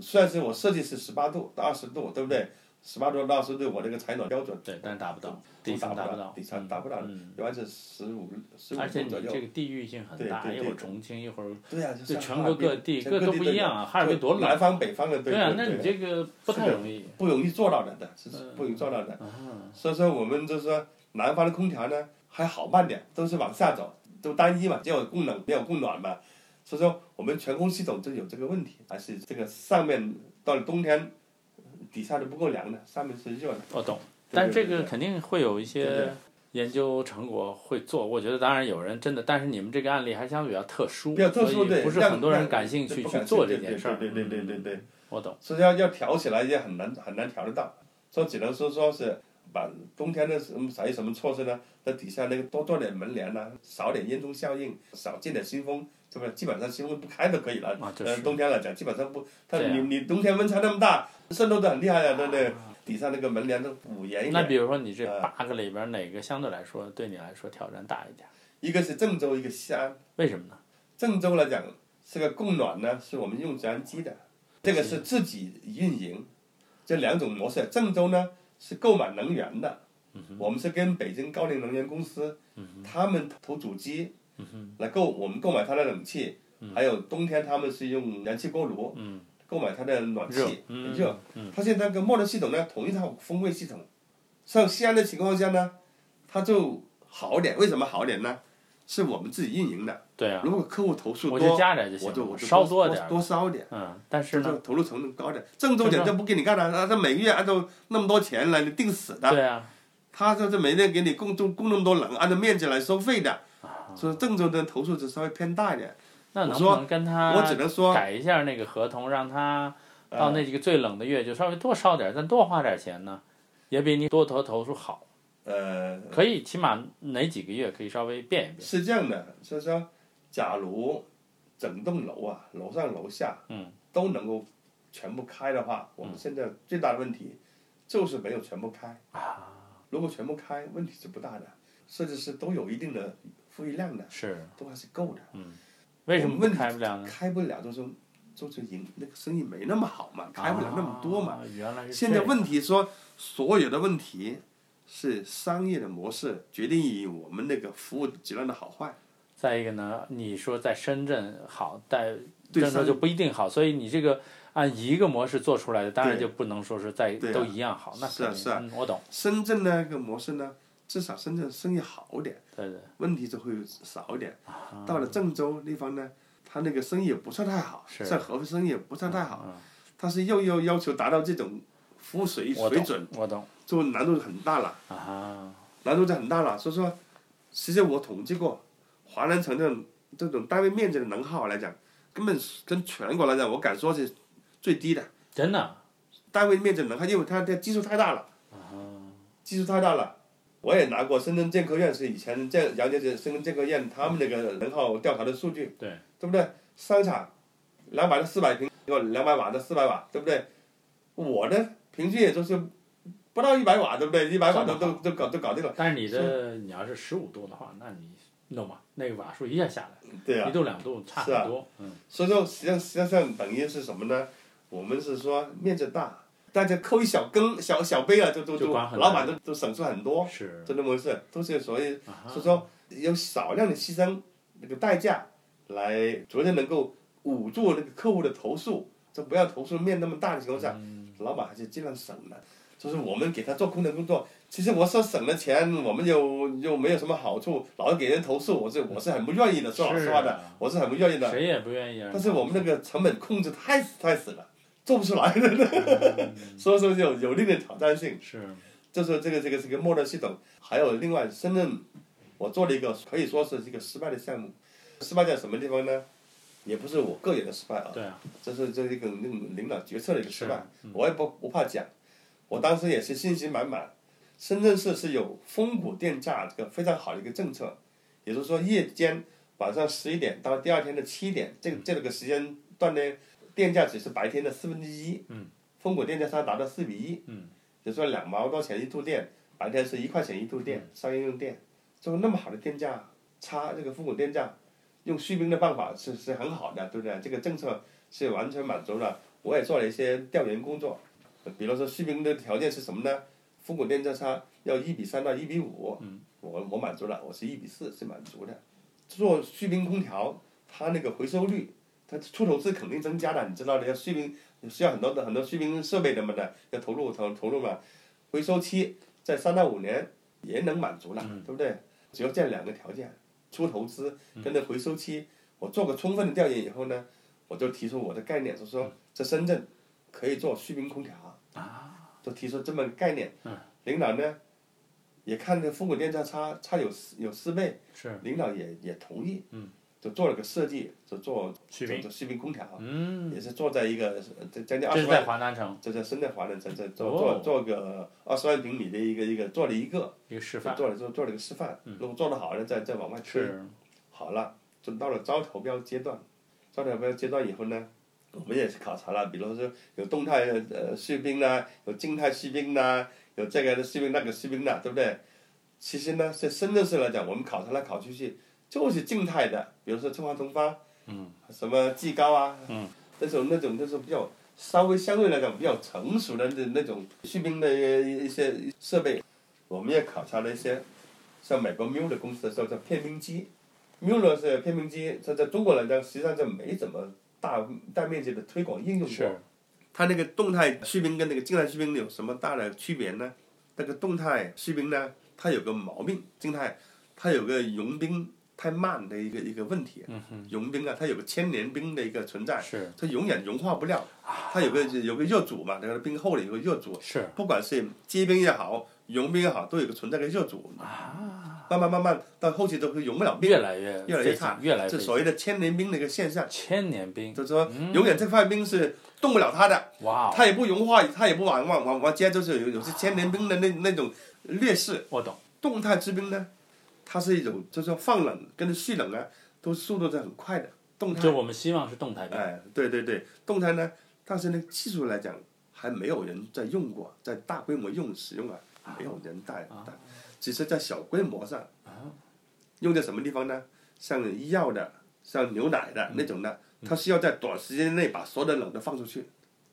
虽然是我设计是十八度到二十度，对不对？十八度到二十度我这个采暖标准对，但是达不到，都底层达达不到，底层达不到一般是十五十五而且你度左右。这个地域性很大，对对对一会儿重庆，一会儿对呀，就全国各地各都不一样啊哈尔滨多冷南方北方的对对啊，对对那你这个不太容易。不容易做到的，的是嗯不容易做到的。啊，所以说我们就是说南方的空调呢还好办点，都是往下走，都单一嘛，只有供冷没有供暖嘛。所以说我们全空系统就有这个问题，还是这个上面到了冬天底下都不够凉的，上面是热的。我懂，但是这个肯定会有一些研究成果会做。我觉得当然有人真的，但是你们这个案例还相对比较特殊，比较特殊，对，不是很多人感兴趣不去做这件事儿。对对对对对对。我懂，所以要要调起来也很难很难调得到，所以只能说说是把冬天的什么采取什么措施呢？在底下那个多做点门帘呐、少点烟囱效应，少进点新风，是不是？基本上新风不开都可以了。呃，啊就是冬天来讲，基本上不，它你你冬天温差那么大，渗透的很厉害呀，对不对？底下那个门帘都补严一点。那比如说你这呃八个里边哪个相对来说对你来说挑战大一点？一个是郑州，一个西安。为什么呢？郑州来讲，这个供暖呢是我们用制寒机的，这个是自己运营，这两种模式。郑州呢是购买能源的，我们是跟北京高陵能源公司，他们投主机来购我们购买它的冷气，还有冬天他们是用燃气锅炉购买它的暖热气嗯热。它现在跟末端系统呢同一套风味系统，像西安的情况下呢，它就好点。为什么好点呢？是我们自己运营的。对啊，如果客户投诉我多，就加点就行我就我就烧多多点多烧点，嗯，但是呢，投入成本高点。郑州点就不给你干了，他他每个月按照那么多钱来定死的，对啊，他就是每天给你供供供那么多冷，按照面积来收费的，啊所以郑州的投诉就稍微偏大一点。那能不能跟他我只能说，改一下那个合同，让他呃到那几个最冷的月就稍微多烧点儿，但多花点钱呢，也比你多投投诉好。呃，可以，起码哪几个月可以稍微变一变。是这样的，所以说，假如整栋楼啊，楼上楼下，嗯，都能够全部开的话，我们现在最大的问题就是没有全部开。啊，如果全部开，问题是不大的。设计师都有一定的富裕量的，是，都还是够的。为什么问题开不了呢？开不了就是就是营那个生意没那么好嘛，开不了那么多嘛。啊原来是现在问题说，所有的问题是商业的模式决定于我们那个服务质量的好坏。再一个呢，你说在深圳好，在对商郑州就不一定好，所以你这个按一个模式做出来的，当然就不能说是在都一样好，那是啊是啊嗯，我懂，深圳那个模式呢，至少深圳生意好点，对对，问题就会少一点。啊。到了郑州地方呢，他那个生意也不算太好，是。在合肥生意也不算太好，嗯，但是又要要求达到这种服务水我懂水准，，我懂。就难度很大了，啊哈，难度就很大了。所以说，其实我统计过，华南城这种这种单位面积的能耗来讲，根本是跟全国来讲，我敢说是最低的。真的，单位面积能耗，因为它的基数太大了，啊基数太大了。我也拿过深圳建科院是以前建杨家这深圳建科院他们那个能耗调查的数据，对，对不对？商场两百到四百平，有两百瓦到四百瓦，对不对？我的平均也就是不到一百瓦，对不对？一百瓦都都都搞都搞定了。但是你的你要是十五度的话，那你弄吧，那个瓦数一下下来，对啊一，度两度差很多，嗯，所以说实际上实际上等于是什么呢？我们是说面积大，大家扣一小羹小小杯啊，就就就老板都都省出很多。是，就那么回事，都是所以所以说有少量的牺牲那个代价，来逐渐能够捂住那个客户的投诉，就不要投诉面那么大的情况下，嗯。老板还是尽量省的。就是我们给他做空调工作，其实我说省了钱，我们又又没有什么好处，老是给人投诉，我是我是很不愿意的，说老实话的是啊，我是很不愿意的。谁也不愿意啊但是我们那个成本控制太死太死了，做不出来的，嗯。所以说有有一定的挑战性。是，就是这个这个这个默认系统，还有另外深圳，我做了一个可以说是一个失败的项目，失败在什么地方呢？也不是我个人的失败啊，对啊，这是这是一个那种领导决策的一个失败。嗯，我也不不怕讲，我当时也是信心满满。深圳市是有峰谷电价这个非常好的一个政策，也就是说夜间晚上十一点到第二天的七点，这个这个时间段内电价只是白天的四分之一，嗯，峰谷电价差达到四比一，嗯，也就是说两毛多钱一度电，白天是一块钱一度电，商业用电，就那么好的电价差这个峰谷电价，用续兵的办法是是很好的，对不对？这个政策是完全满足了。我也做了一些调研工作，比如说续兵的条件是什么呢？峰谷电价差要一比三到一比五，嗯，我我满足了，我是一比四是满足的。做续兵空调，它那个回收率，它出投资肯定增加的，你知道的，要续冰需要很多的很多续冰设备什么的，要投入投投入嘛，回收期在三到五年也能满足了，对不对？只要这两个条件，出投资跟那回收期，我做个充分的调研以后呢，我就提出我的概念，就是说在深圳可以做续冰空调，就提出这么个概念。领导呢也看这峰谷电价差差有四有四倍，是，领导也也同意，就做了个设计，就做续兵做做续兵空调，嗯，也是做在一个这将近二这是在十万，华南城这在深圳华南城这做哦做做个二十万平米的一个一个做了一个，一个示范，做了做做了个示范，如果做得好了，再再往外推。是，好了，就到了招投标阶段，招投标阶段以后呢，我们也是考察了，比如说有动态呃士兵呐，有静态士兵呐，有这个的士兵那个士兵呐，对不对？其实呢，在深圳市来讲，我们考察来考去去，就是静态的，比如说中华同方，嗯，什么技高啊，嗯，那种那种就是比较稍微相对来讲比较成熟的那那种士兵的一些设备，我们也考察了一些，像美国 Mule 公司的时候叫片冰机，Mule 是片冰机，它在中国来讲实际上就没怎么大大面积的推广应用过是。它那个动态续兵跟那个静态续兵有什么大的区别呢？那个动态续兵呢，它有个毛病，静态它有个融冰太慢的一个一个问题。融冰啊，它有个千年冰的一个存在，是。它永远融化不了。它有个有个热阻嘛，那个冰厚了有个热阻，是，不管是结冰也好，融冰也好，都有个存在的热阻。慢慢慢慢到后期都会融不了冰，越来越越来越差，越来越这所谓的千年冰的一个现象，千年冰，就是说永远这块冰是动不了它的。哇哦，它也不融化，它也不往往往往接，就是有有些千年冰的那那种劣势。我懂，动态之冰呢，它是一种就是说放冷跟蓄冷啊，都速度是很快的。动态。就，我们希望是动态的，哎，对对对，动态呢，但是呢技术来讲还没有人在用过，在大规模用使用啊，没有人带，只是在小规模上，啊。用在什么地方呢？像医药的，像牛奶的那种的，它需要在短时间内把所有的冷都放出去，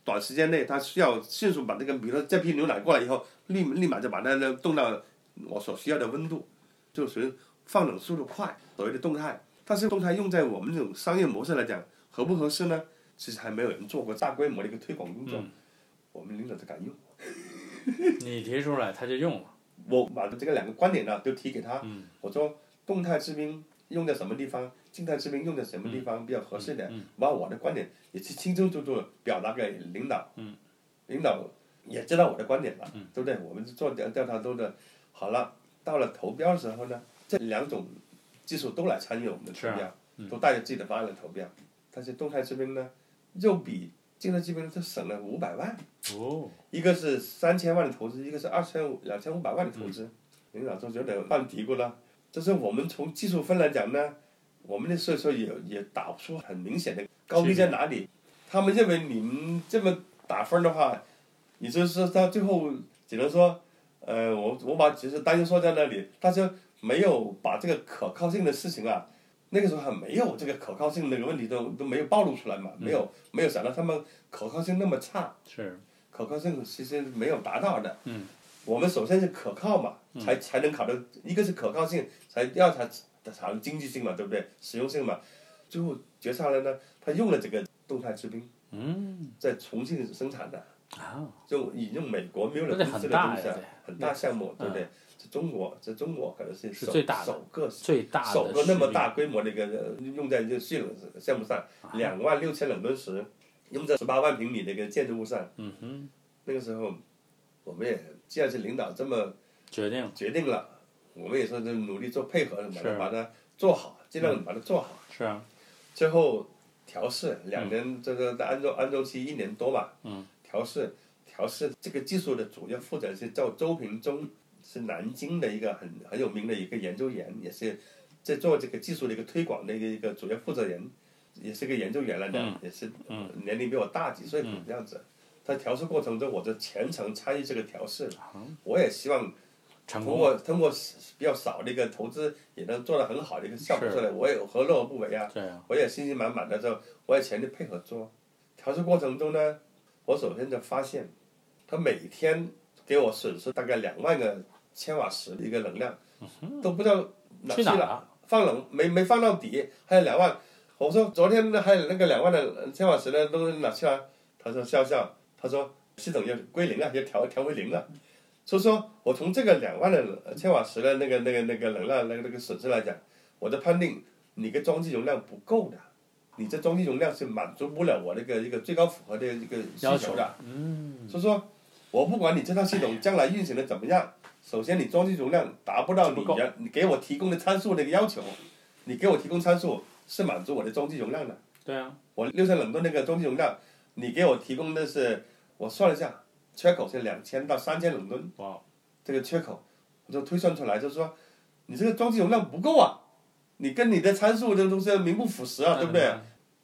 短时间内它需要迅速把这个，比如说这批牛奶过来以后，立立马就把它那冻到我所需要的温度，就属于放冷速度快，所谓的动态。但是动态用在我们这种商业模式来讲，合不合适呢？其实还没有人做过大规模的一个推广工作，我们领导就敢用。你提出来他就用了。我把这个两个观点呢都提给他，我说动态制冰用在什么地方，静态制冰用在什么地方比较合适点，把我的观点也是清清楚楚表达给领导，领导也知道我的观点了，对不对？我们做调调查都的，好了，到了投标的时候呢，这两种技术都来参与我们的投标，都带着自己的方案来投标，但是动态这边呢，又比静态这边就省了五百万。哦，一个是三千万的投资，一个是二千五两千五百万的投资，领导就觉得犯嘀咕了。就是我们从技术分来讲呢，我们的所以说也也打不出很明显的高低在哪里。他们认为你们这么打分的话，也就是到最后只能说，呃，我我把其实担忧说在那里，但是没有把这个可靠性的事情啊，那个时候还没有这个可靠性那个问题都都没有暴露出来嘛，没有没有想到他们可靠性那么差。是。可靠性其实没有达到的。嗯。我们首先是可靠嘛，才才能考虑一个是可靠性，才第二才才能经济性嘛，对不对？实用性嘛。最后决策了呢，他用了这个动态制冰。嗯。在重庆生产的。啊。就引用美国没有人公司的东西，很大项目，对不对？在中国，在中国可能是首首个首个那么大规模的一个用在这蓄冷项目上，两万六千冷吨时。用在十八万平米的一个建筑物上，嗯哼那个时候，我们也既然是领导这么决定决定了，我们也是努力做配合，把它把它做好，尽量把它做好。是啊。最后调试两年，这个在安装安装期一年多吧。嗯。调试调试这个技术的主要负责人是叫周平忠，是南京的一个很很有名的一个研究员，也是在做这个技术的一个推广的一个一个主要负责人。也是个研究员来的，也是年龄比我大几岁这样子。在调试过程中，我就全程参与这个调试。我也希望通过通过比较少的一个投资，也能做到很好的一个效果出来。我也何乐而不为啊？我也信心满满的时候，我也全力配合做。调试过程中呢，我首先就发现，他每天给我损失大概两万个千瓦时的一个能量，都不知道哪去了，放冷没没放到底，还有两万。我说昨天还有那个两万的千瓦时的，都哪去了？他说笑笑，他说系统要归零了，要调调回零了。所以说我从这个两万的千瓦时的那个那个那个能量那个那个损失来讲，我的判定你个装机容量不够的，你这装机容量是满足不了我那个一个最高符合的一个需求的。嗯。所以说，我不管你这套系统将来运行的怎么样，首先你装机容量达不到你要你给我提供的参数那个要求，你给我提供参数。是满足我的装机容量的。对啊。我六千冷吨那个装机容量，你给我提供的是，我算了一下，缺口是两千到三千冷吨。哇。这个缺口，我就推算出来，就是说，你这个装机容量不够啊，你跟你的参数这个东西名不符实啊，对不对？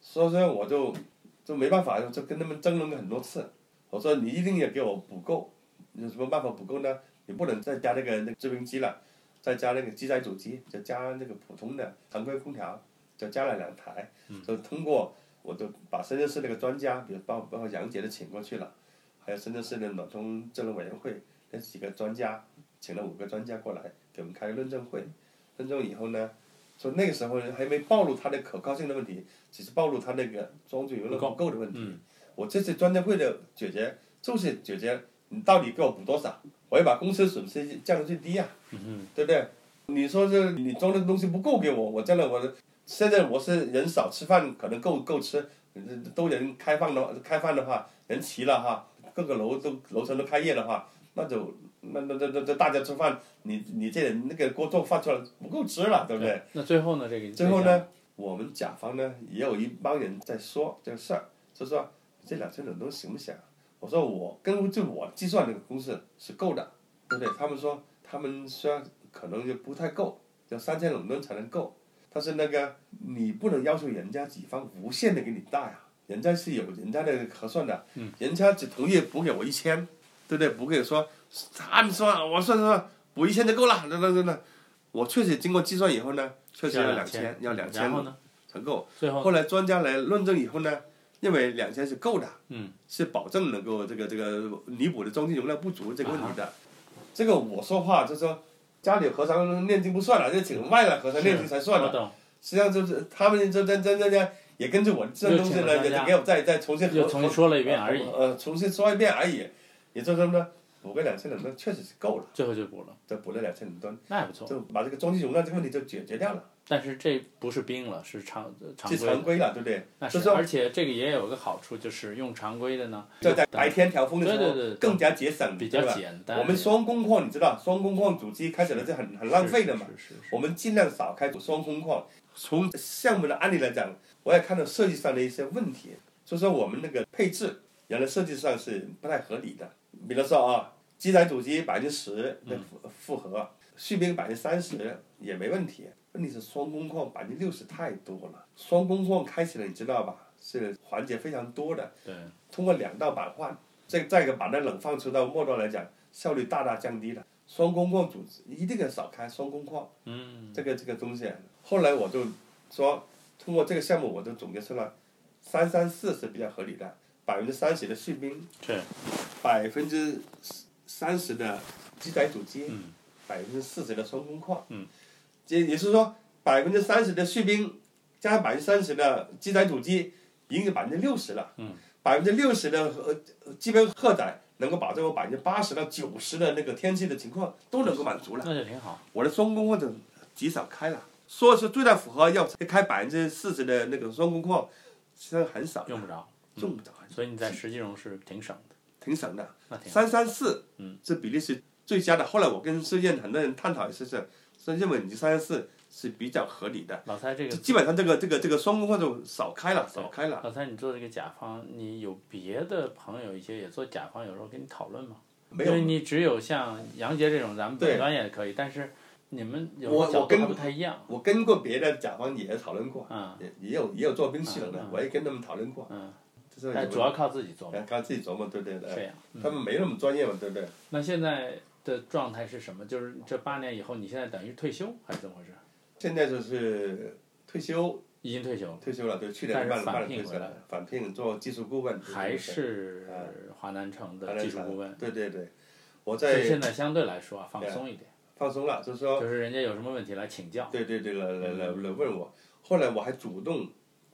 所以说我就就没办法，就跟他们争论了很多次。我说你一定要给我补够，有什么办法补够呢？你不能再加那个那个制冰机了，再加那个机载主机，再加那个普通的常规空调。就加了两台，就通过，我就把深圳市那个专家，比如包包括杨杰都请过去了，还有深圳市的暖通智能委员会那几个专家，请了五个专家过来给我们开个论证会，论证以后呢，说那个时候还没暴露它的可靠性的问题，只是暴露它那个装置容量不够的问题。我这次专家会的解决就是解决你到底给我补多少，我要把公司损失降到最低啊，对不对？你说这你装的东西不够给我，我将来我。现在我是人少吃饭可能够够吃，都人开放的开放的话人齐了哈，各个楼都楼层都开业的话，那就那那那那大家吃饭，你你这那个锅做饭出来不够吃了，对不对？那最后呢？这个最后呢，我们甲方呢也有一帮人在说这个事儿，就说这两千冷吨行不行？我说我根据我计算那个公式是够的，对不对？他们说他们虽然可能就不太够，要三千冷吨才能够。但是那个你不能要求人家己方无限的给你带啊，人家是有人家的核算的，人家只同意补给我一千，对不对？不会说他们说我算算补一千就够了，那那那那，我确实经过计算以后呢，确实要两千，要两千？才够。最后后来专家来论证以后呢，认为两千是够的，嗯，是保证能够这个这个弥补的中心容量不足这个问题啊的。这个我说话就是说，家里和尚念经不算了，就请外来和尚念经才算了。实际上就是他们这这这这这也根据我这东西呢，也给我再再重新又重新说了一遍而已呃，重新说一遍而已。也就是说呢，补个两千冷吨确实是够了，最后就补了，就补了两千冷吨，那还不错。就把这个中心容量这个问题就解决掉了，但是这不是冰了，是常常规。是常规了，对不对？那，就是而且这个也有个好处，就是用常规的呢，就在白天调风的时候对对对更加节省，比较简单。我们双工况，你知道，双工况主机开起来就很很浪费的嘛。是是是是我们尽量少开双工况。从项目的案例来讲，我也看到设计上的一些问题，就说我们那个配置原来设计上是不太合理的。比如说啊，机载主机百分之十的复复合，续兵百分之三十也没问题。问题是双工况百分之六十太多了，双工况开起来你知道吧？是环节非常多的。对，通过两道板换，再再一个把它冷放出到末端来讲，效率大大降低了。双工况组织一定要少开双工况，嗯，这个这个东西。后来我就说，通过这个项目，我就总结出了三三四是比较合理的，百分之三十的续兵，是。百分之三十的机载主机嗯，百分之四十的双工矿，嗯，也也就是说百分之三十的续兵加上百分之三十的机载主机，已经有百分之六十了，嗯，百分之六十的呃基本荷载能够保证我百分之八十到九十的那个天气的情况都能够满足了。那就挺好。我的双工况就极少开了，说是最大负荷要开百分之四十的那个双工况，实际上很少，用不着，用不着，所以你在实际中是挺省的，挺省的。三三四，嗯，是比利时最佳的。后来我跟世界很多人探讨一次是，是认为你三三四是比较合理的。老蔡这个基本上这个这个这个双工况就少开了，少开了。老蔡，你做这个甲方，你有别的朋友一些也做甲方，有时候跟你讨论吗？没有，因为你只有像杨杰这种，咱们对本端也可以，但是你们有我我跟不太一样。我跟过别的甲方也讨论过，嗯也也有也有做冰系统的嗯嗯，我也跟他们讨论过。嗯，就是但主要靠自己做嘛，哎靠自己琢磨，对对对。他们没那么专业嘛，对不对？那现在的状态是什么？就是这八年以后，你现在等于退休还是怎么回事？现在就是退休，已经退休，退休了，对，去年是办了返聘回来办了退休了，返聘做技术顾问，还是嗯华南城的技术顾问？对对对，我所以在现在相对来说啊，放松一点，放松了，就是说，就是人家有什么问题来请教。对对对，来来来来问我。后来我还主动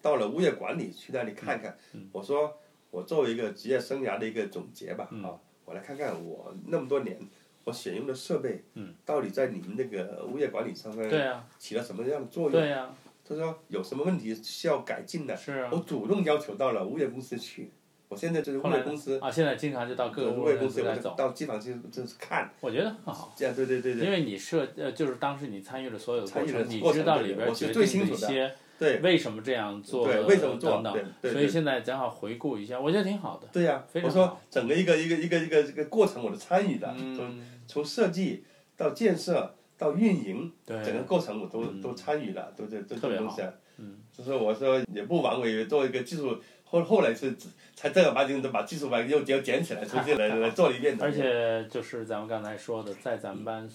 到了物业管理去那里看看，嗯我说我作为一个职业生涯的一个总结吧，嗯啊，我来看看我那么多年我选用的设备，嗯到底在你们那个物业管理上面起了什么样的作用？对呀，他说有什么问题需要改进的，是啊我。主动要求到了物业公司去。我现在就是物业公司，啊，现在经常就到各个物业公司我来走，就到机房去就是看，我觉得很好。这样对对对对因为你设呃，就是当时你参与了所有的过程，你知道里边决定最清楚的的一些对。为什么这样做，对，为什么做？所以现在正好回顾一下，我觉得挺好的。对呀、我说整个一个一个一个一个这个过程我都参与的，从嗯，从设计到建设到运营，对，整个过程我都、嗯。都参与了，都这这特别这东西啊。嗯，就是我说也不枉为做一个技术，后后来是才正儿八经的把技术把又又捡起来，重新来来做了一遍的。而且就是咱们刚才说的，在咱们班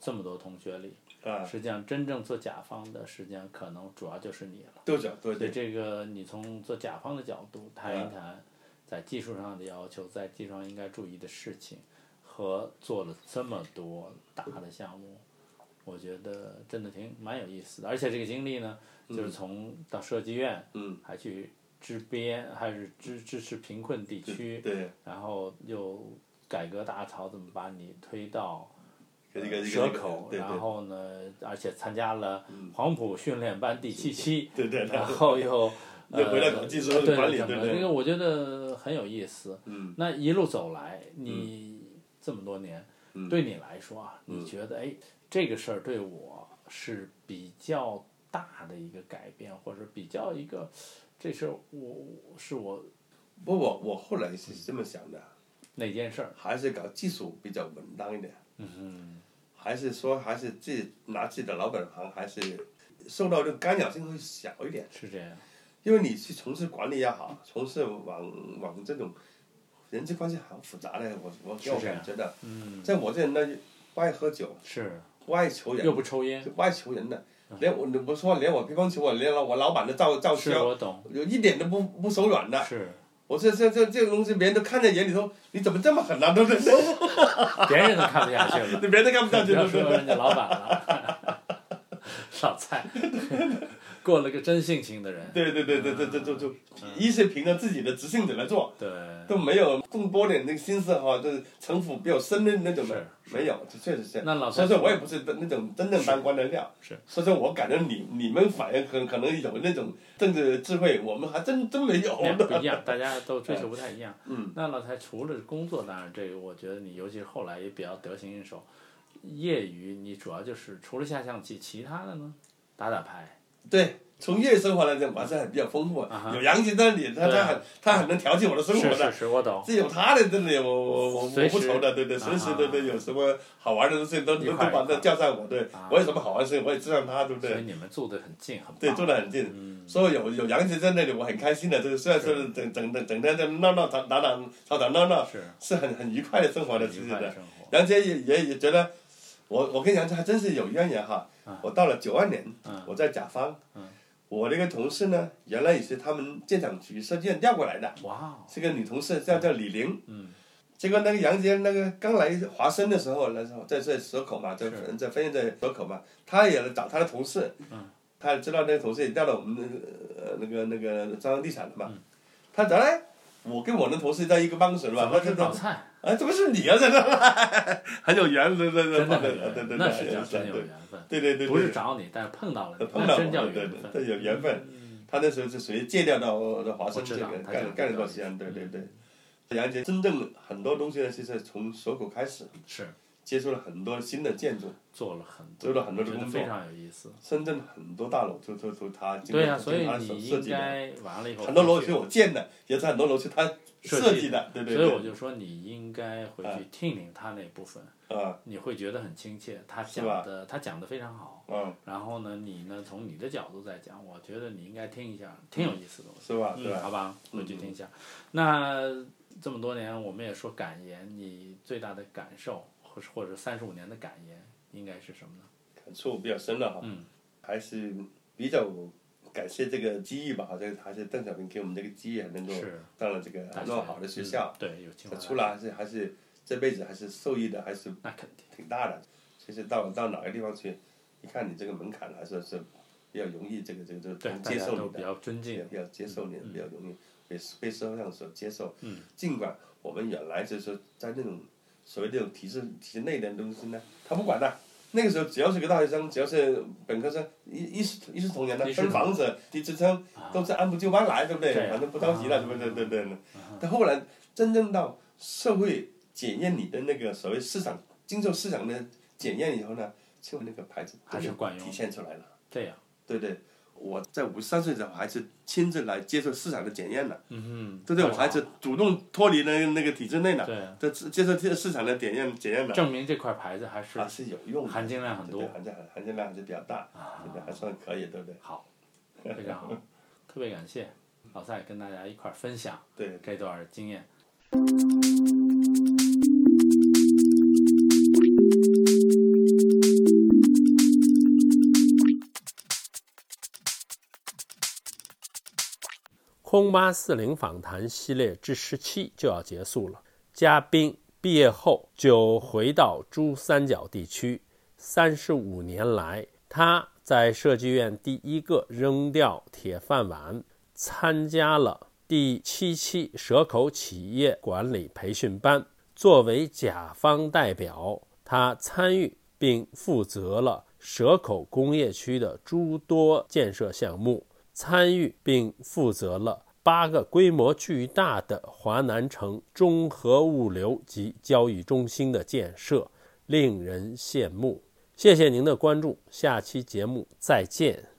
这么多同学里，啊，实际上真正做甲方的，实际上可能主要就是你了。对这个你从做甲方的角度谈一谈，在技术上的要求，在技术上应该注意的事情，和做了这么多大的项目，我觉得真的挺蛮有意思的。而且这个经历呢，就是从到设计院，嗯，还去支边，还是支支持贫困地区，对，然后又改革大潮怎么把你推到蛇口，对对。然后呢，而且参加了黄埔训练班第七期，对对对。然后又又回到技术对对对。这个我觉得很有意思。嗯，那一路走来，你这么多年，嗯。对你来说啊，你觉得哎，这个事儿对我是比较大的一个改变，或者比较一个这事儿我是我不我我后来是这么想的，哪件事儿？还是搞技术比较稳当一点。嗯还是说还是自己拿自己的老本行，还是受到这个干扰性会小一点。是这样。因为你去从事管理也好，从事往往这种人际关系很复杂的，我我我是这样感觉的。嗯，像我这人呢，不爱喝酒，是不爱求人又，不抽烟，就不爱求人的。连我你不说连我乒乓球我连我老板的照照是销，我懂，有一点都不不手软的。是我说这这这个东西，别人都看在眼里头，你怎么这么狠呢、对不对？别人都看不下去了，别人都看不下去，了不？要说人家老板了，老蔡过了个真性情的人，对对对对对对，就就一是凭着自己的直性子来做，对，都没有动多点那个心思哈，就是城府比较深的那种的，没有，这确实是。那老蔡所以说我也不是那种真正当官的料，是所以说我感觉你你们反而可可能有那种政治智慧，我们还真真没有不一样，大家都追求不太一样。嗯，那老蔡除了工作，当然这个我觉得你尤其是后来也比较得心应手。业余你主要就是除了下象棋，其他的呢？打打牌，对，从业余生活来讲，我还是很比较丰富啊。有杨姐在那里，他他很他很能调剂我的生活的。是是是，我懂。这有他的这里，我我我我不愁的，对对，随时对对，有什么好玩的东西都都都把他叫上我，对啊我有什么好玩的事情我也知道他，对不对？所以你们住得很近，很。对，住的很近。所以有有杨姐在那里，我很开心的。就是虽然说整整整整天在闹闹打打打吵吵闹闹，是是很很愉快的生活的，其实的。杨姐也也也觉得，我我跟杨姐还真是有渊源哈。我到了九二年，嗯我在甲方嗯，我那个同事呢，原来也是他们建厂局设计院调过来的，是个女同事，叫叫李玲。嗯，结果那个杨杰那个刚来华生的时候，那时候在在蛇口嘛，在是。在分院在蛇口嘛，他也来找他的同事，嗯。他也知道那个同事也调到我们那个呃那个那个招商地产的嘛，嗯。他找来我跟我的同事在一个办公室嘛，他就老蔡？啊，怎么是你啊？这儿 很有缘，分，对对对，那是叫真有缘分。对对对，不是找你，但是碰到了，碰到那真叫我，对缘分。对对，有缘分。他那时候是属于借调到华生这个他讲干干了这个段时间，对对对。杨杰真正很多东西呢，其实从蛇口开始是接触了很多新的建筑，做了很多做了很多的工作非。常有意思。深圳很多大楼就就就他经对呀，过所以他手你应设计很多楼区回去我建的，也是很多楼是他设计的，对对所以我。就说你应该回去听听他那部分，嗯你会觉得很亲切。他讲的他讲的非常好，嗯，然后呢，你呢从你的角度在讲，我觉得你应该听一下，挺有意思的。我是吧？对嗯，好吧？吧，回去听一下。那这么多年，我们也说感言，你最大的感受，或是或者三十五年的感言，应该是什么呢？感触比较深了哈。嗯。还是比较感谢这个机遇吧，好像还是邓小平给我们这个机遇，能够是上了这个大那么好的学校嗯，对，有出来还是还是这辈子还是受益的，还是那肯定。挺大的。其实到到哪个地方去，一看你这个门槛还是是比较容易，这个这个这个接受你的，比较尊敬。比较接受你，比较容易被被社会上所接受。嗯尽管我们原来就是说在那种所谓那种体制体制内的东西呢，他不管的。那个时候只要是个大学生，只要是本科生，一一视一视同仁的，分房子、提职称，都是按部就班来，对不对？反正不着急了，啊对不对？对对对。但后来真正到社会检验你的那个所谓市场经受市场的检验以后呢，就那个牌子还是管用体现出来了。对呀，对对，我在五十三岁的时候还是亲自来接受市场的检验的，嗯对不对？我还是主动脱离了那个体制内的，对，这接受市场的检验检验的，证明这块牌子还是还是有用的，含金量很多对对含金含金量还是比较大，对不对？还算可以，对不对？好，非常好，特别感谢老蔡跟大家一块儿分享对，这段经验。空八四零访谈系列之十七就要结束了。嘉宾毕业后就回到珠三角地区，三十五年来，他在设计院第一个扔掉铁饭碗，参加了第七期蛇口企业管理培训班。作为甲方代表，他参与并负责了蛇口工业区的诸多建设项目。参与并负责了八个规模巨大的华南城综合物流及交易中心的建设，令人羡慕。谢谢您的关注，下期节目再见。